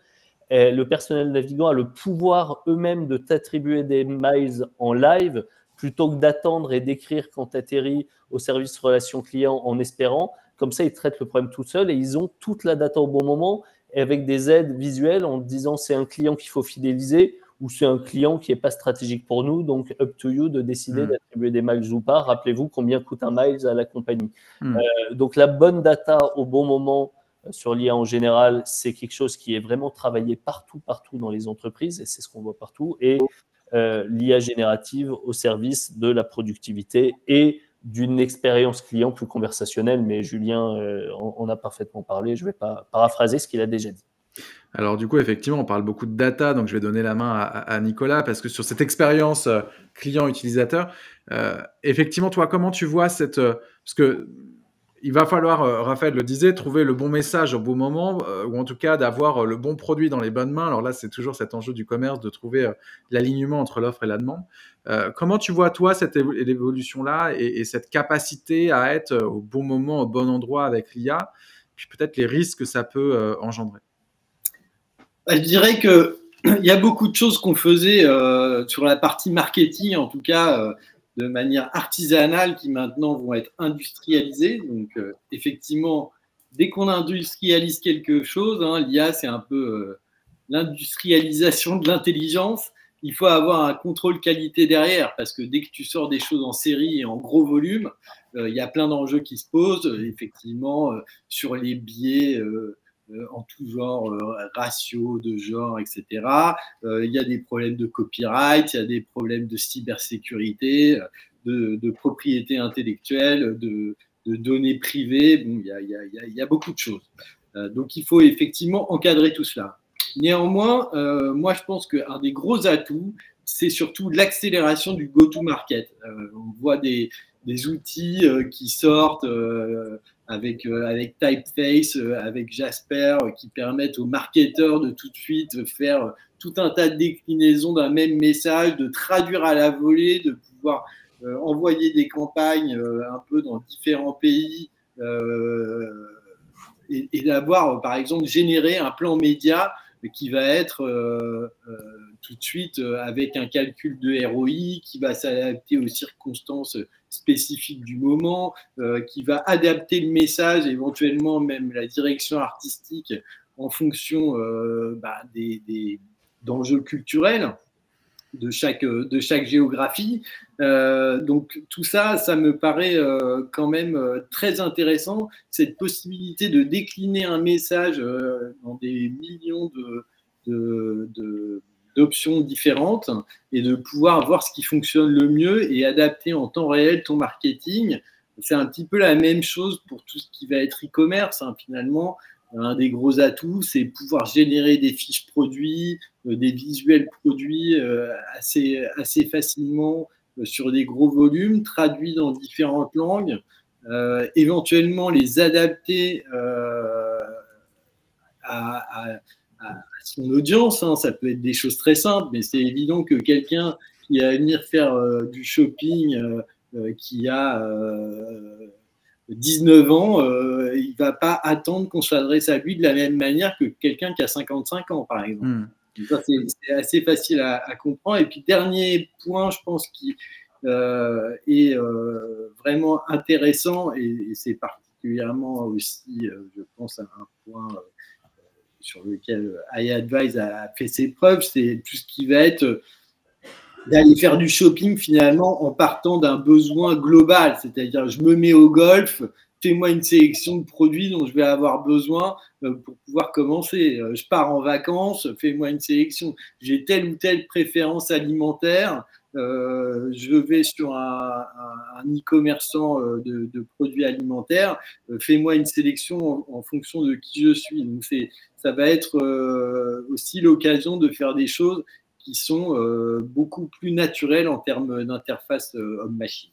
eh, le personnel navigant a le pouvoir eux-mêmes de t'attribuer des miles en live plutôt que d'attendre et d'écrire quand tu atterris au service relation client en espérant comme ça, ils traitent le problème tout seuls et ils ont toute la data au bon moment et avec des aides visuelles en disant c'est un client qu'il faut fidéliser ou c'est un client qui n'est pas stratégique pour nous, donc up to you de décider hmm. d'attribuer des miles ou pas. Rappelez-vous combien coûte un miles à la compagnie. Hmm. Euh, donc la bonne data au bon moment euh, sur l'IA en général, c'est quelque chose qui est vraiment travaillé partout, partout dans les entreprises, et c'est ce qu'on voit partout. Et euh, l'IA générative au service de la productivité et d'une expérience client plus conversationnelle. Mais Julien en, a parfaitement parlé. Je ne vais pas paraphraser ce qu'il a déjà dit. Alors du coup, effectivement, on parle beaucoup de data, donc je vais donner la main à, Nicolas, parce que sur cette expérience euh, client-utilisateur, euh, effectivement, toi, comment tu vois cette... Euh, parce que il va falloir, Raphaël le disait, trouver le bon message au bon moment, ou en tout cas d'avoir le bon produit dans les bonnes mains. Alors là, c'est toujours cet enjeu du commerce de trouver l'alignement entre l'offre et la demande. comment tu vois, toi, cette évolution-là et, et, cette capacité à être au bon moment, au bon endroit avec l'IA, puis peut-être les risques que ça peut engendrer? Bah, je dirais que il y a beaucoup de choses qu'on faisait euh, sur la partie marketing, en tout cas euh, de manière artisanale, qui maintenant vont être industrialisées. Donc, euh, effectivement, dès qu'on industrialise quelque chose, hein, l'IA, c'est un peu l'industrialisation de l'intelligence. Il faut avoir un contrôle qualité derrière, parce que dès que tu sors des choses en série et en gros volume, il y a plein d'enjeux qui se posent, effectivement, sur les biais euh, en tout genre, euh, ratio de genre, etc. Euh, il y a des problèmes de copyright, il y a des problèmes de cybersécurité, de, propriété intellectuelle, de, données privées. il, y a, beaucoup de choses. donc il faut effectivement encadrer tout cela. Néanmoins, moi je pense qu'un des gros atouts, c'est surtout l'accélération du go-to-market. on voit des outils qui sortent avec, euh, avec Typeface, euh, avec Jasper, euh, qui permettent aux marketeurs de tout de suite faire tout un tas de déclinaisons d'un même message, de traduire à la volée, de pouvoir envoyer des campagnes un peu dans différents pays et, d'avoir, par exemple, généré un plan média qui va être tout de suite avec un calcul de ROI, qui va s'adapter aux circonstances spécifique du moment, euh, qui va adapter le message, éventuellement même la direction artistique en fonction euh, bah, des, d'enjeux culturels de chaque, de chaque géographie. Euh, donc tout ça, ça me paraît quand même très intéressant, cette possibilité de décliner un message dans des millions de d'options différentes et de pouvoir voir ce qui fonctionne le mieux et adapter en temps réel ton marketing. C'est un petit peu la même chose pour tout ce qui va être e-commerce. Hein, finalement, un des gros atouts, c'est pouvoir générer des fiches produits, euh, des visuels produits euh, assez, assez facilement euh, sur des gros volumes, traduits dans différentes langues, éventuellement les adapter à son audience. Hein. Ça peut être des choses très simples, mais c'est évident que quelqu'un qui va venir faire euh, du shopping, euh, euh, qui a 19 ans, il va pas attendre qu'on s'adresse à lui de la même manière que quelqu'un qui a 55 ans, par exemple. Hmm. c'est assez facile à, comprendre. Et puis, dernier point, je pense, qui est vraiment intéressant, et, et c'est particulièrement aussi, je pense, à un point sur lequel iAdvise a fait ses preuves, c'est tout ce qui va être euh, d'aller faire du shopping finalement en partant d'un besoin global, c'est-à-dire je me mets au golf, fais-moi une sélection de produits dont je vais avoir besoin euh, pour pouvoir commencer. Euh, je pars en vacances, fais-moi une sélection. J'ai telle ou telle préférence alimentaire, euh, je vais sur un, e-commerçant euh, de, produits alimentaires, euh, fais-moi une sélection en, fonction de qui je suis. Donc ça va être aussi l'occasion de faire des choses qui sont beaucoup plus naturelles en termes d'interface homme-machine.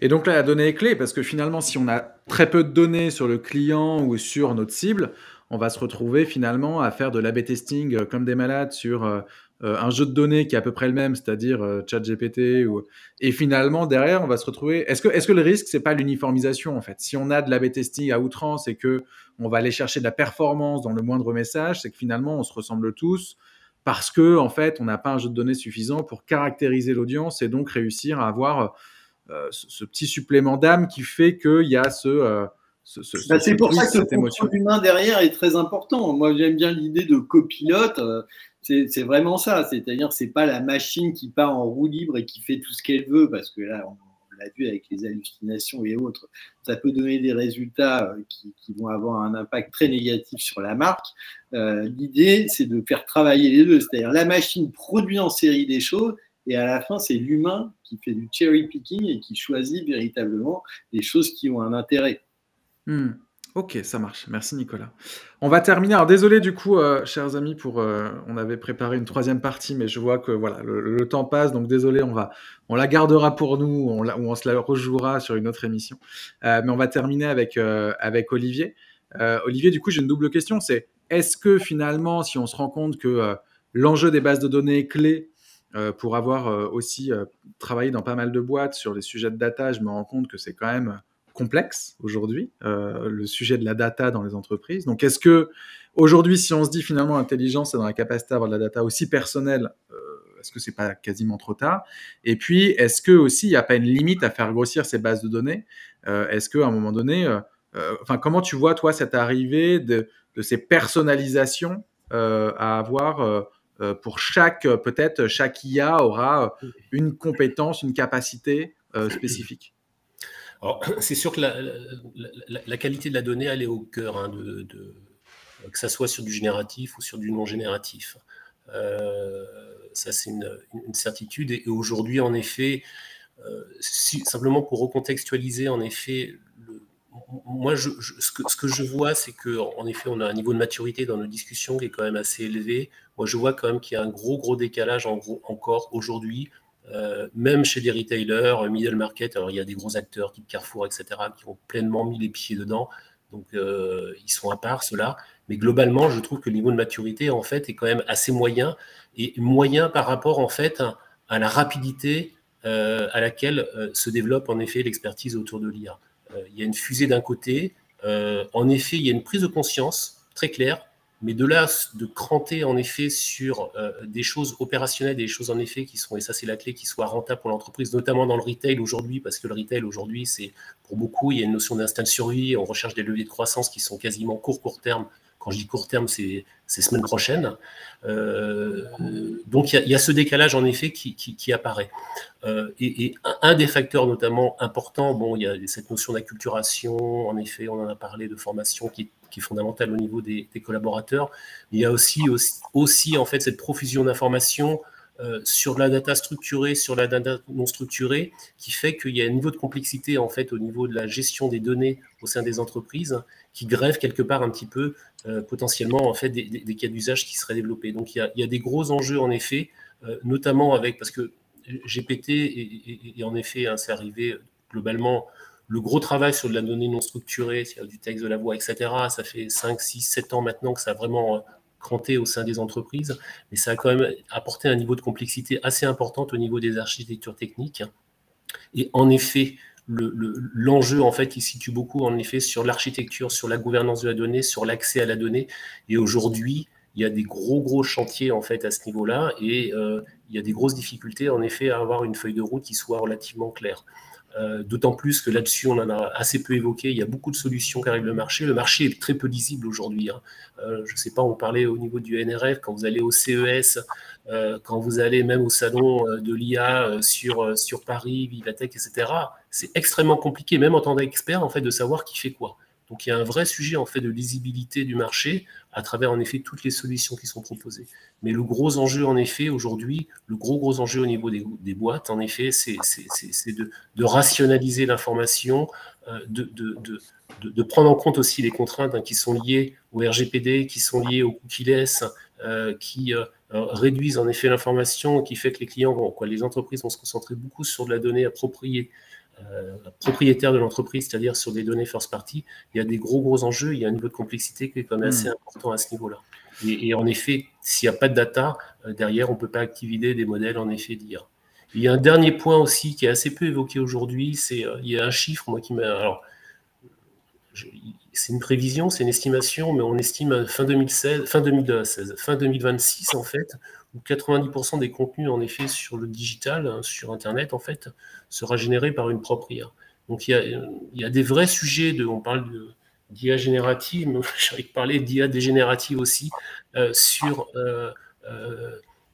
Et donc là, la donnée est clé parce que finalement, si on a très peu de données sur le client ou sur notre cible, on va se retrouver finalement à faire de l'AB testing comme des malades sur euh, un jeu de données qui est à peu près le même, c'est-à-dire euh, ChatGPT, ou... et finalement derrière on va se retrouver. Est-ce que, est-ce que le risque c'est pas l'uniformisation en fait? Si on a de l'A/B testing à outrance et que on va aller chercher de la performance dans le moindre message, c'est que finalement on se ressemble tous parce que en fait on n'a pas un jeu de données suffisant pour caractériser l'audience et donc réussir à avoir euh, ce, petit supplément d'âme qui fait qu'il y a ce bah, c'est pour ça que le contrôle humain derrière est très important. Moi, j'aime bien l'idée de copilote. C'est vraiment ça. C'est-à-dire, c'est pas la machine qui part en roue libre et qui fait tout ce qu'elle veut, parce que là, on, l'a vu avec les hallucinations et autres, ça peut donner des résultats euh, qui, vont avoir un impact très négatif sur la marque. Euh, l'idée, c'est de faire travailler les deux. C'est-à-dire, la machine produit en série des choses et à la fin, c'est l'humain qui fait du cherry picking et qui choisit véritablement les choses qui ont un intérêt. Hmm. Ok, ça marche. Merci Nicolas. On va terminer. Alors désolé du coup, euh, chers amis, pour euh, on avait préparé une troisième partie, mais je vois que voilà le, temps passe, donc désolé, on va on la gardera pour nous, ou on se la rejouera sur une autre émission. Euh, mais on va terminer avec avec Olivier. Olivier, du coup, j'ai une double question. C'est est-ce que finalement, si on se rend compte que l'enjeu des bases de données clés pour avoir aussi travaillé dans pas mal de boîtes sur les sujets de data, je me rends compte que c'est quand même complexe aujourd'hui, euh, le sujet de la data dans les entreprises. Donc, est-ce que aujourd'hui, si on se dit finalement intelligence, c'est dans la capacité d'avoir de la data aussi personnelle, euh, est-ce que c'est pas quasiment trop tard? Et puis, est-ce que aussi il n'y a pas une limite à faire grossir ces bases de données? Euh, Est-ce qu'à un moment donné, enfin, comment tu vois toi cette arrivée de, de ces personnalisations à avoir pour chaque peut-être chaque IA aura une compétence, une capacité spécifique? c'est sûr que la, qualité de la donnée, elle est au cœur, hein, de, que ça soit sur du génératif ou sur du non génératif. Euh, ça, c'est une, certitude. Et, aujourd'hui, en effet, euh, simplement pour recontextualiser, en effet, moi, ce, que, je vois, c'est qu'en effet, on a un niveau de maturité dans nos discussions qui est quand même assez élevé. Moi, je vois quand même qu'il y a un gros, gros décalage encore aujourd'hui euh, même chez des retailers, euh, middle market, alors il y a des gros acteurs type Carrefour, etc., qui ont pleinement mis les pieds dedans. Donc, euh, ils sont à part, ceux-là. Mais globalement, je trouve que le niveau de maturité, en fait, est quand même assez moyen. Et moyen par rapport, en fait, à, la rapidité à laquelle se développe, en effet, l'expertise autour de l'IA. il y a une fusée d'un côté. en effet, il y a une prise de conscience très claire mais de là, de cranter en effet sur euh, des choses opérationnelles, des choses en effet qui sont, et ça c'est la clé, qui soient rentables pour l'entreprise, notamment dans le retail aujourd'hui, parce que le retail aujourd'hui, c'est pour beaucoup, il y a une notion d'instinct de survie, on recherche des leviers de croissance qui sont quasiment court, court terme. Quand je dis court terme, c'est semaine prochaine. Euh, donc il y, a ce décalage en effet qui, qui, apparaît. Euh, et, un, des facteurs notamment importants, bon, il y a cette notion d'acculturation, en effet, on en a parlé de formation qui qui est fondamentale au niveau des, collaborateurs. Il y a aussi, aussi, en fait cette profusion d'informations euh, sur la data structurée, sur la data non structurée, qui fait qu'il y a un niveau de complexité en fait au niveau de la gestion des données au sein des entreprises qui grève quelque part un petit peu euh, potentiellement en fait des, cas d'usage qui seraient développés. Donc il y, a, des gros enjeux en effet, euh, notamment avec parce que GPT et, en effet hein, c'est arrivé globalement le gros travail sur de la donnée non structurée, c'est-à-dire du texte, de la voix, etc., ça fait 5, 6, 7 ans maintenant que ça a vraiment euh, cranté au sein des entreprises, mais ça a quand même apporté un niveau de complexité assez important au niveau des architectures techniques. Et en effet, l'enjeu en fait se situe beaucoup en effet sur l'architecture, sur la gouvernance de la donnée, sur l'accès à la donnée. Et aujourd'hui, il y a des gros gros chantiers en fait à ce niveau-là et euh, il y a des grosses difficultés en effet à avoir une feuille de route qui soit relativement claire. Euh, d'autant plus que là-dessus, on en a assez peu évoqué. Il y a beaucoup de solutions qui arrivent le marché. Le marché est très peu lisible aujourd'hui. Hein. Euh, je ne sais pas, on parlait au niveau du NRF, quand vous allez au CES, euh, quand vous allez même au salon de l'IA sur, sur Paris, Vivatech, etc. C'est extrêmement compliqué, même en tant qu'expert, en fait, de savoir qui fait quoi. Donc il y a un vrai sujet en fait de lisibilité du marché à travers en effet toutes les solutions qui sont proposées. Mais le gros enjeu en effet aujourd'hui, le gros gros enjeu au niveau des, boîtes en effet, c'est de, de, rationaliser l'information, euh, de, prendre en compte aussi les contraintes hein, qui sont liées au RGPD, qui sont liées au cookies, euh, qui euh, réduisent en effet l'information, qui fait que les clients les entreprises vont se concentrer beaucoup sur de la donnée appropriée propriétaire de l'entreprise, c'est-à-dire sur des données first party, il y a des gros gros enjeux, il y a un niveau de complexité qui est quand même assez hmm. important à ce niveau-là. Et, en effet, s'il n'y a pas de data, euh, derrière, on ne peut pas activer des modèles en effet d'IA. Il y a un dernier point aussi qui est assez peu évoqué aujourd'hui, c'est euh, il y a un chiffre moi qui m'a alors c'est une prévision, c'est une estimation, mais on estime fin 2016, fin 2016, fin 2026 en fait, où 90% des contenus en effet sur le digital, hein, sur Internet en fait, sera généré par une propre IA. Donc il y a, des vrais sujets, de, on parle d'IA générative, mais de parler d'IA dégénérative aussi, sur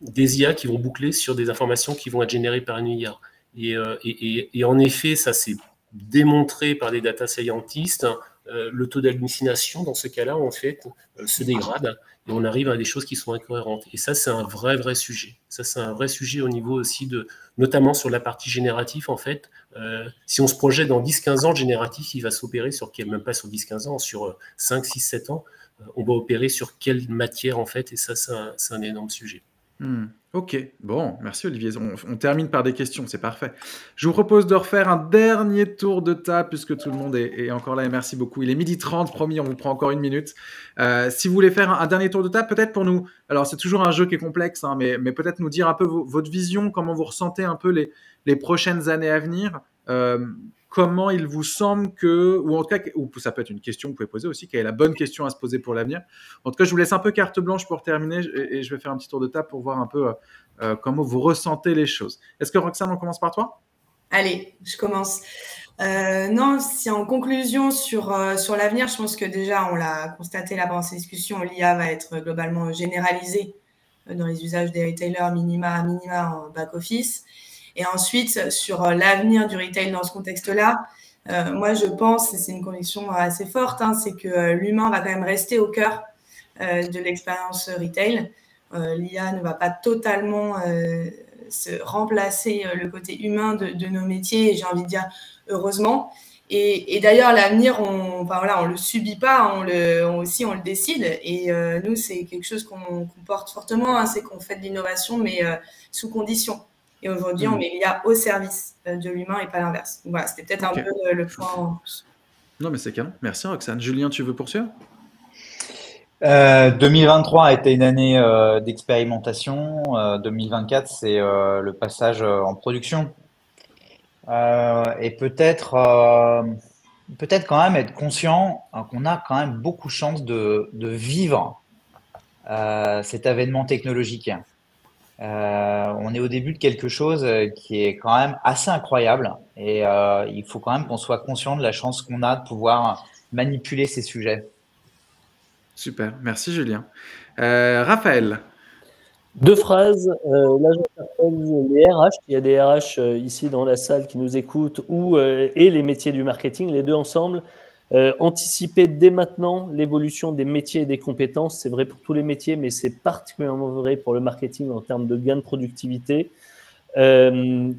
des IA qui vont boucler sur des informations qui vont être générées par une IA. Et en effet, ça c'est démontré par des data scientists, euh, le taux d'hallucination, dans ce cas-là, en fait, euh, se dégrade et on arrive à des choses qui sont incohérentes. Et ça, c'est un vrai, vrai sujet. Ça, c'est un vrai sujet au niveau aussi de, notamment sur la partie générative, en fait. Euh, si on se projette dans 10-15 ans, le génératif, il va s'opérer sur, même pas sur 10-15 ans, sur 5, 6, 7 ans, on va opérer sur quelle matière, en fait, et ça, c'est un, énorme sujet. Hmm. Ok, bon, merci Olivier. On, termine par des questions, c'est parfait. Je vous propose de refaire un dernier tour de table puisque tout le monde est, encore là et merci beaucoup. Il est midi 30, promis, on vous prend encore une minute. Euh, si vous voulez faire un, dernier tour de table, peut-être pour nous, alors c'est toujours un jeu qui est complexe, hein, mais, peut-être nous dire un peu votre vision, comment vous ressentez un peu les, les prochaines années à venir. Euh, comment il vous semble que, ou en tout cas, ou ça peut être une question que vous pouvez poser aussi, quelle est la bonne question à se poser pour l'avenir. En tout cas, je vous laisse un peu carte blanche pour terminer et, je vais faire un petit tour de table pour voir un peu euh, euh, comment vous ressentez les choses. Est-ce que Roxane, on commence par toi? Allez, je commence. Euh, non, si en conclusion sur, sur l'avenir, je pense que déjà, on l'a constaté là pendant ces discussions, l'IA va être globalement généralisée dans les usages des retailers minima, minima en back-office. Et ensuite, sur euh, l'avenir du retail dans ce contexte-là, euh, moi, je pense, et c'est une conviction assez forte, hein, c'est que euh, l'humain va quand même rester au cœur de l'expérience retail. L'IA ne va pas totalement se remplacer le côté humain de, nos métiers, j'ai envie de dire heureusement. Et, d'ailleurs, l'avenir, on, enfin, voilà, on le subit pas, on le, aussi on le décide. Et nous, c'est quelque chose qu'on porte fortement, hein, c'est qu'on fait de l'innovation, mais sous condition. Et aujourd'hui, on met l'IA au service euh, de l'humain et pas l'inverse. Voilà, c'était peut-être un peu le, point. Non, mais c'est canon. Merci Roxane. Julien, tu veux poursuivre? 2023 euh, a été une année euh, d'expérimentation. 2024, c'est le passage en production. et peut-être, peut-être quand même être conscient qu'on a quand même beaucoup de chance de, de vivre cet événement technologique. Euh, on est au début de quelque chose euh, qui est quand même assez incroyable et euh, il faut quand même qu'on soit conscient de la chance qu'on a de pouvoir manipuler ces sujets. Super, merci Julien. Raphaël deux phrases. là, je les RH. Il y a des RH ici dans la salle qui nous écoutent ou et les métiers du marketing, les deux ensemble. Euh, anticiper dès maintenant l'évolution des métiers et des compétences, c'est vrai pour tous les métiers, mais c'est particulièrement vrai pour le marketing en termes de gains de productivité. Euh,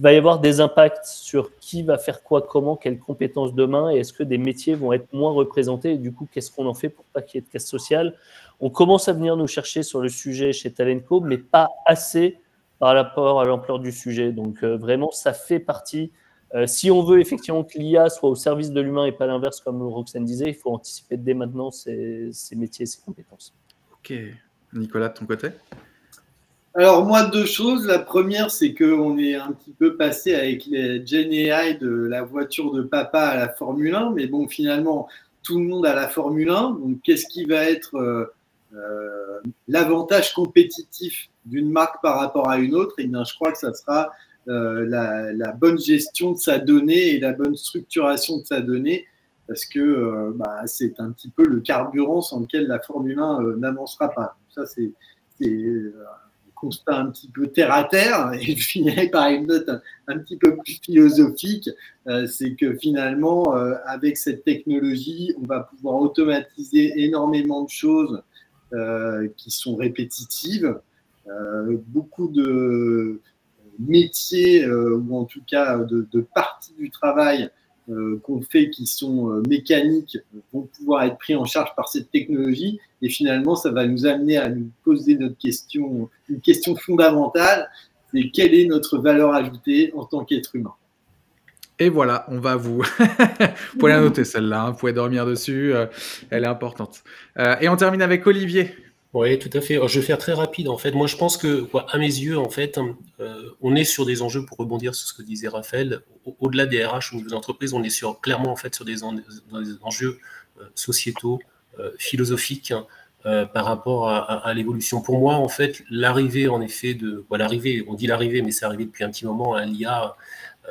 va y avoir des impacts sur qui va faire quoi, comment, quelles compétences demain, et est-ce que des métiers vont être moins représentés, et du coup, qu'est-ce qu'on en fait pour pas qu'il y ait de casse sociale? On commence à venir nous chercher sur le sujet chez Talenco, mais pas assez par rapport à l'ampleur du sujet. Donc euh, vraiment, ça fait partie euh, si on veut effectivement que l'IA soit au service de l'humain et pas l'inverse, comme Roxane disait, il faut anticiper dès maintenant ces, métiers, ces compétences. Ok. Nicolas, de ton côté? Alors moi, deux choses. La première, c'est qu'on est un petit peu passé avec les Gen AI de la voiture de papa à la Formule 1, mais bon, finalement, tout le monde a la Formule 1. Donc, qu'est-ce qui va être euh, euh, l'avantage compétitif d'une marque par rapport à une autre? Eh bien, je crois que ça sera euh, la, bonne gestion de sa donnée et la bonne structuration de sa donnée, parce que euh, bah, c'est un petit peu le carburant sans lequel la Formule 1 euh, n'avancera pas. Ça, c'est un constat un petit peu terre à terre, et je finirai par une note un, petit peu plus philosophique, c'est que finalement, avec cette technologie, on va pouvoir automatiser énormément de choses qui sont répétitives. beaucoup de, métiers euh, ou en tout cas de, de parties du travail euh, qu'on fait qui sont euh, mécaniques vont pouvoir être pris en charge par cette technologie et finalement ça va nous amener à nous poser notre question, une question fondamentale, c'est quelle est notre valeur ajoutée en tant qu'être humain? Et voilà, on va vous. vous pouvez la noter celle-là, hein, vous pouvez dormir dessus, elle est importante. et on termine avec Olivier. Oui, tout à fait. je vais faire très rapide en fait. Moi, je pense que, quoi, à mes yeux, en fait, euh, on est sur des enjeux pour rebondir sur ce que disait Raphaël. Au-delà des RH au niveau entreprises, on est sur, clairement en fait sur des, enjeux euh, sociétaux, euh, philosophiques. par rapport à, l'évolution. Pour moi, en fait, l'arrivée, en effet, de. l'arrivée, on dit l'arrivée, mais c'est arrivé depuis un petit moment. L'IA,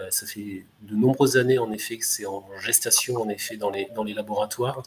ça fait de nombreuses années, en effet, que c'est en gestation, en effet, dans les, dans les laboratoires.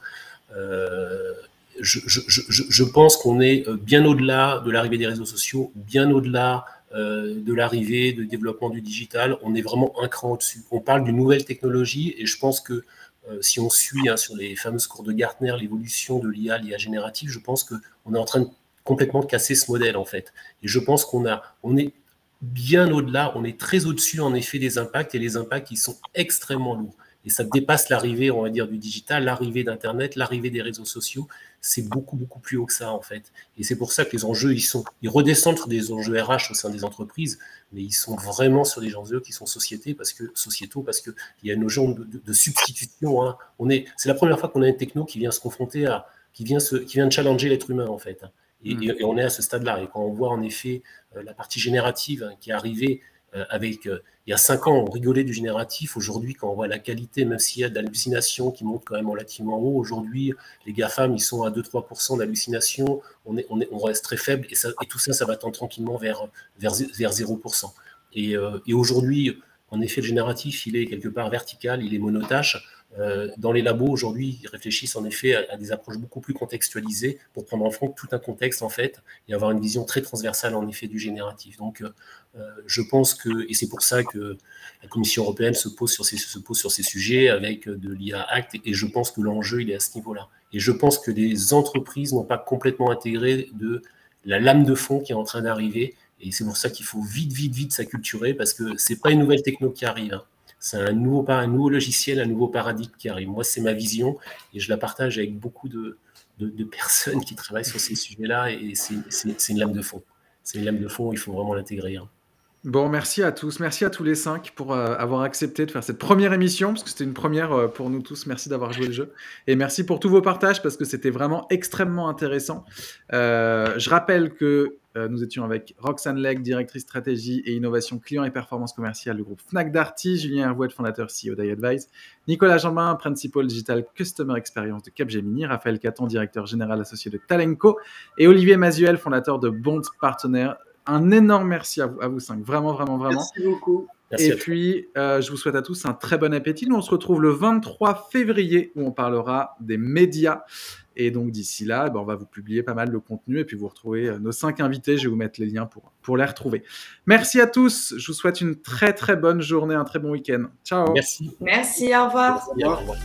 Je, pense qu'on est bien au-delà de l'arrivée des réseaux sociaux, bien au-delà euh, de l'arrivée, de développement du digital, on est vraiment un cran au-dessus. On parle d'une nouvelle technologie et je pense que euh, si on suit hein, sur les fameuses cours de Gartner l'évolution de l'IA, l'IA générative, je pense qu'on est en train de complètement casser ce modèle en fait. Et je pense qu'on on est bien au-delà, on est très au-dessus en effet des impacts et les impacts sont extrêmement lourds. Et ça dépasse l'arrivée, on va dire, du digital, l'arrivée d'Internet, l'arrivée des réseaux sociaux. C'est beaucoup, beaucoup plus haut que ça, en fait. Et c'est pour ça que les enjeux, ils, sont, ils redescendent sur des enjeux RH au sein des entreprises, mais ils sont vraiment sur des enjeux qui sont sociétés parce que, sociétaux, parce qu'il y a une notion de, substitution. Hein. On est, c'est la première fois qu'on a une techno qui vient se confronter à, qui vient, se, qui vient de challenger l'être humain, en fait. Et, mm. on est à ce stade-là. Et quand on voit, en effet, euh, la partie générative hein, qui est arrivée avec, euh, il y a cinq ans, on rigolait du génératif. Aujourd'hui, quand on voit la qualité, même s'il y a d'hallucinations qui montent quand même relativement haut, aujourd'hui, les GAFAM, ils sont à 2-3% d'hallucination. On, est, on, est, on reste très faible et, tout ça, ça va tendre tranquillement vers, vers, vers 0%. Et, euh, et aujourd'hui, en effet, le génératif, il est quelque part vertical, il est monotâche. Euh, dans les labos aujourd'hui, ils réfléchissent en effet à, des approches beaucoup plus contextualisées pour prendre en compte tout un contexte en fait et avoir une vision très transversale en effet du génératif. Donc, euh, euh, je pense que et c'est pour ça que la Commission européenne se pose sur ces se pose sur ces sujets avec de l'IA Act et, je pense que l'enjeu il est à ce niveau-là. Et je pense que les entreprises n'ont pas complètement intégré de la lame de fond qui est en train d'arriver et c'est pour ça qu'il faut vite, vite, vite s'acculturer parce que c'est pas une nouvelle techno qui arrive. C'est un nouveau, logiciel, un nouveau paradigme qui arrive. Moi, c'est ma vision et je la partage avec beaucoup de, de, personnes qui travaillent sur ces sujets-là et c'est une lame de fond. C'est une lame de fond, il faut vraiment l'intégrer. Hein. Bon, merci à tous. Merci à tous les cinq pour euh, avoir accepté de faire cette première émission, parce que c'était une première euh, pour nous tous. Merci d'avoir joué le jeu. Et merci pour tous vos partages, parce que c'était vraiment extrêmement intéressant. Euh, je rappelle que nous étions avec Roxane Legg, directrice stratégie et innovation client et performance commerciale du groupe Fnac Darty, Julien Hervouet, fondateur CEO d'iAdvise, Nicolas Jambin, principal digital customer experience de Capgemini, Raphaël Caton, directeur général associé de Talenco, et Olivier Mazuel, fondateur de Bond Partner un énorme merci à vous, à vous cinq. Vraiment, vraiment, vraiment. Merci beaucoup. et puis, euh, je vous souhaite à tous un très bon appétit. Nous, on se retrouve le 23 février où on parlera des médias. Et donc, d'ici là, ben, on va vous publier pas mal de contenu et puis vous retrouvez euh, nos cinq invités. Je vais vous mettre les liens pour, pour les retrouver. Merci à tous. Je vous souhaite une très, très bonne journée, un très bon week-end. Ciao. Merci. Merci, au revoir. Au revoir.